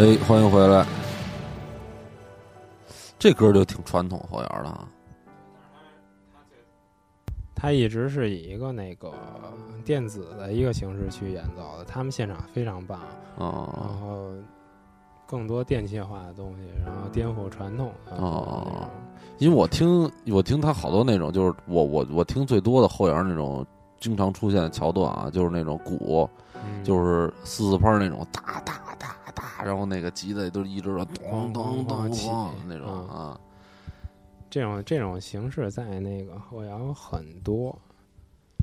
哎，欢迎回来。这歌就挺传统后摇的啊。他一直是以一个那个电子的一个形式去演奏的，他们现场非常棒，然哦后更多电气化的东西，然后颠覆传统的哦因为我听我听他好多那种，就是我我我听最多的后摇那种经常出现的桥段啊，就是那种鼓，嗯就是四四拍那种哒哒哒哒，然后那个吉他也都一直在咚咚咚那种嗯啊。这种这种形式在那个后摇很多，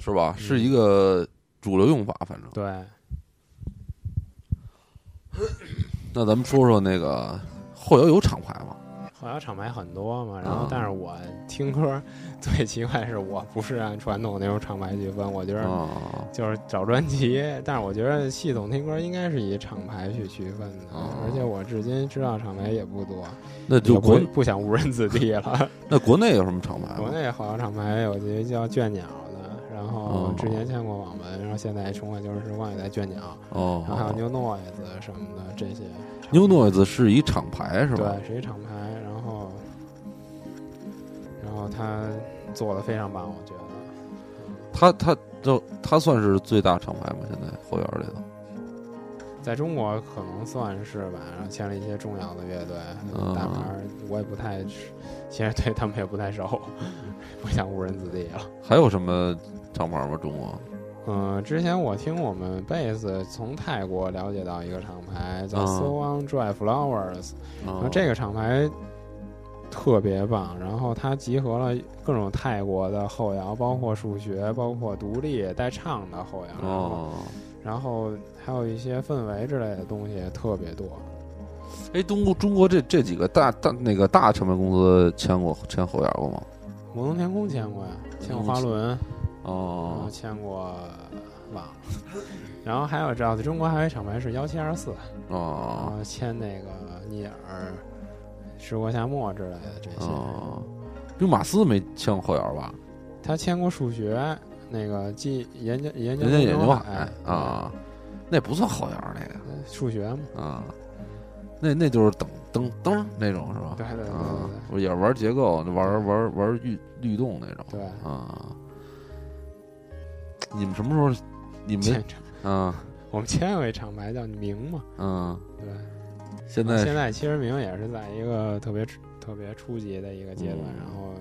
是吧？是一个主流用法，反正。对，那咱们说说那个后摇有厂牌吗？后摇厂牌很多嘛，然后啊但是我听歌 *laughs* 最奇怪的是我不是按传统那种厂牌去分，我觉得啊，就是找专辑，但是我觉得系统听歌应该是以厂牌去区分的，哦而且我至今知道厂牌也不多，那就国不不想误人子弟了。*laughs* 那国内有什么厂牌？国内好多厂牌有一个叫倦鸟的，然后哦之前见过网文，然后现在重返旧时光也在倦鸟，哦然后还有 New Noise 什么的这些。，New Noise 是一厂牌是吧？对，是一厂牌，然后然后他做的非常棒，我觉得。他他就他算是最大厂牌吗？现在后院里头？在中国可能算是吧，然后签了一些重要的乐队，嗯大牌儿我也不太，其实对他们也不太熟，*laughs* 不想误人子弟了。还有什么厂牌吗？中国？嗯，之前我听我们贝斯从泰国了解到一个厂牌叫嗯 So On Dry Flowers，然后啊，这个厂牌特别棒，然后它集合了各种泰国的后摇，包括数学，包括独立带唱的后摇，然后哦，然后还有一些氛围之类的东西特别多。哎，中国中国这这几个大大那个大唱片公司签过签后摇过吗？摩登天空签过呀，签过花轮，哦。签过忘了，然后还有知道的中国还有一厂牌是幺七二四，哦。签那个尼尔、时过夏末之类的这些。哦，用马斯没签过后摇吧？他签过数学，那个记研究研究人家研究海海啊，那不算后摇那个数学嘛，啊，那那就是等噔噔那种是吧？对对对啊对，我也是玩结构，玩玩玩律律动那种。对对，啊，你们什么时候？你们签啊我们签过一场牌叫明嘛，嗯，对。现在现在其实明也是在一个特别特别初级的一个阶段，嗯然后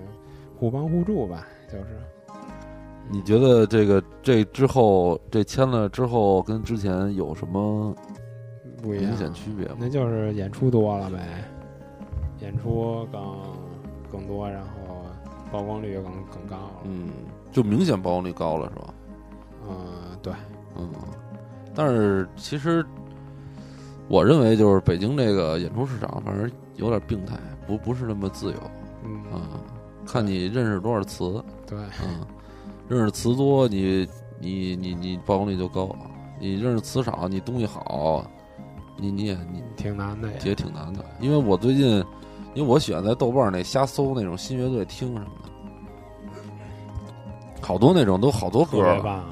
互帮互助吧，就是你觉得这个这之后这签了之后跟之前有什么不一样明。显区别吗？那就是演出多了呗，演出更更多，然后曝光率更更高了。嗯，就明显曝光率高了是吧？嗯，对，嗯，但是其实我认为就是北京这个演出市场，反正有点病态，不不是那么自由嗯，啊。看你认识多少词，对，嗯，认识词多，你你你你曝光率就高；你认识词少，你东西好，你你也你挺难的也。挺难的。因为我最近，因为我喜欢在豆瓣那瞎搜那种新乐队听什么的，好多那种都好多歌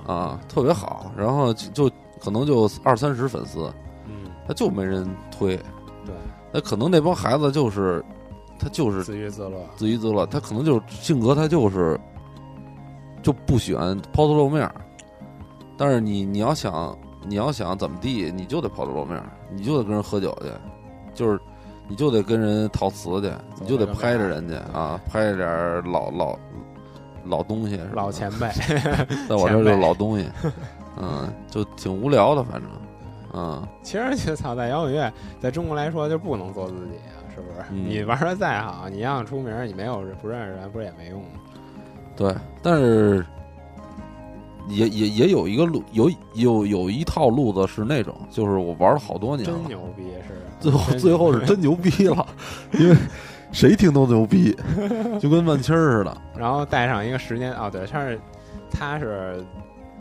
啊，特别好。然后就就可能就二三十粉丝，嗯，他就没人推。对，那可能那帮孩子就是他就是自娱自乐。自娱自乐，他可能就是性格，他就是就不喜欢抛头露面儿。但是你你要想你要想怎么地，你就得抛头露面儿，你就得跟人喝酒去，就是你就得跟人陶瓷去，你就得拍着人家啊，拍着点儿老老老东西，老前辈，在我这儿就是老东西，嗯，就挺无聊的，反正，嗯，其实就操，在摇滚乐，在中国来说就不能做自己啊，是不是？嗯你玩的再好，你要想出名，你没有不认识人，不是也没用吗？对，但是也也也有一个路，有有有一套路子是那种，就是我玩了好多年了，真牛逼是。最后真最后是真牛逼了，*laughs* 因为谁听都牛逼，*laughs* 就跟万青儿似的。然后带上一个时间哦，对，他是他是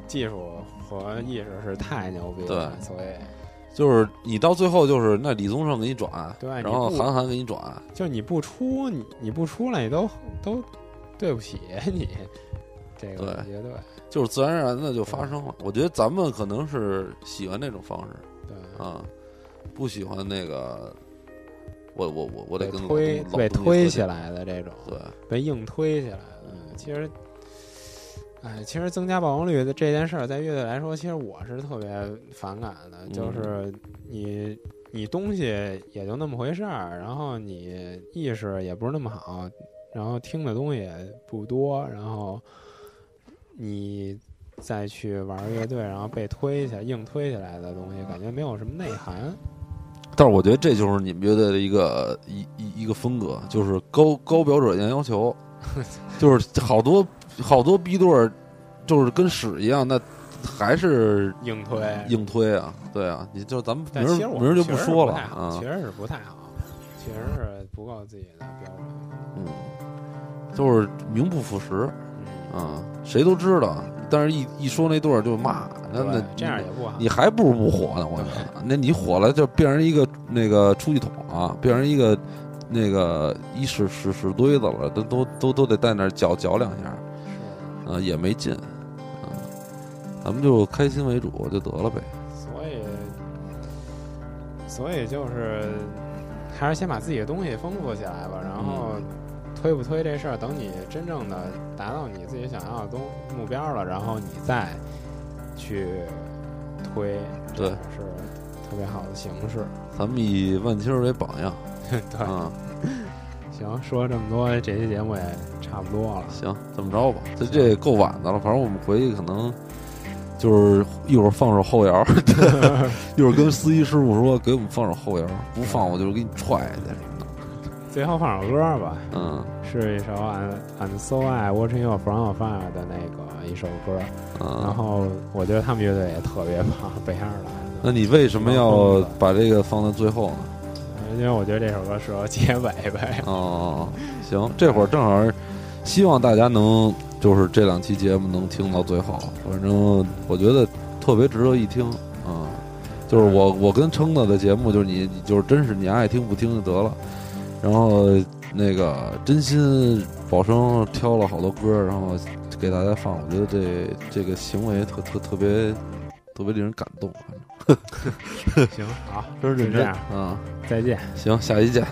技术和意识是太牛逼了，所以就是你到最后就是那李宗盛给你转，对然后你不韩寒给你转，就你不出，你你不出来，你都都对不起 *laughs* 你这个对乐队，就是自然而然的就发生了。我觉得咱们可能是喜欢那种方式对，啊，不喜欢那个，我我我我得被跟老推东被推起，来的这种，对被硬推起来的。其实，哎，其实增加曝光率的这件事儿，在乐队来说，其实我是特别反感的，嗯就是你你东西也就那么回事儿，然后你意识也不是那么好，然后听的东西也不多，然后你再去玩乐队，然后被推起来、硬推起来的东西，感觉没有什么内涵。但是我觉得这就是你们乐队的一个一一一个风格，就是高高标准严要求，*laughs* 就是好多好多逼队儿，就是跟屎一样，那还是硬推，硬推啊，对啊，你就咱们明儿明儿就不说了啊确，实是不太好，确实是不够自己的标准。嗯，就是名不副实嗯，啊，谁都知道，但是一一说那队儿就骂，那那这样也不好。你还不如不火呢，我觉得。那你火了，就变成一个那个出气筒啊，变成一个那个一屎屎屎堆子了，都都都都得在那儿搅搅两下，啊，也没劲，啊，咱们就开心为主就得了呗。所以，所以就是还是先把自己的东西丰富起来吧，然后嗯推不推这事儿，等你真正的达到你自己想要的东目标了，然后你再去推，对是特别好的形式。咱们以万青儿为榜样 *laughs* 对，啊，行，说这么多，这期节目也差不多了。行，这么着吧，这这够晚的了，反正我们回去可能。就是一会儿放首后摇，*laughs* 一会儿跟司机师傅说给我们放首后摇，不放我就给你踹下去。最后放首歌吧，嗯，是一首《I'm I'm So I Watching You From Afar》的那个一首歌。嗯然后我觉得他们乐队也特别棒，*laughs* 北爱尔兰的。那你为什么要把这个放在最后呢？因为我觉得这首歌适合结尾呗。哦，行，这会儿正好，希望大家能就是这两期节目能听到最后，反正我觉得特别值得一听啊。就是我我跟撑子的节目，就是你就是真是你爱听不听就得了。然后那个真心宝生挑了好多歌，然后给大家放，我觉得这这个行为特特特别特别令人感动，反正 *laughs* 行，好，*laughs* 真是认真就这样，啊。再见。行，下期见。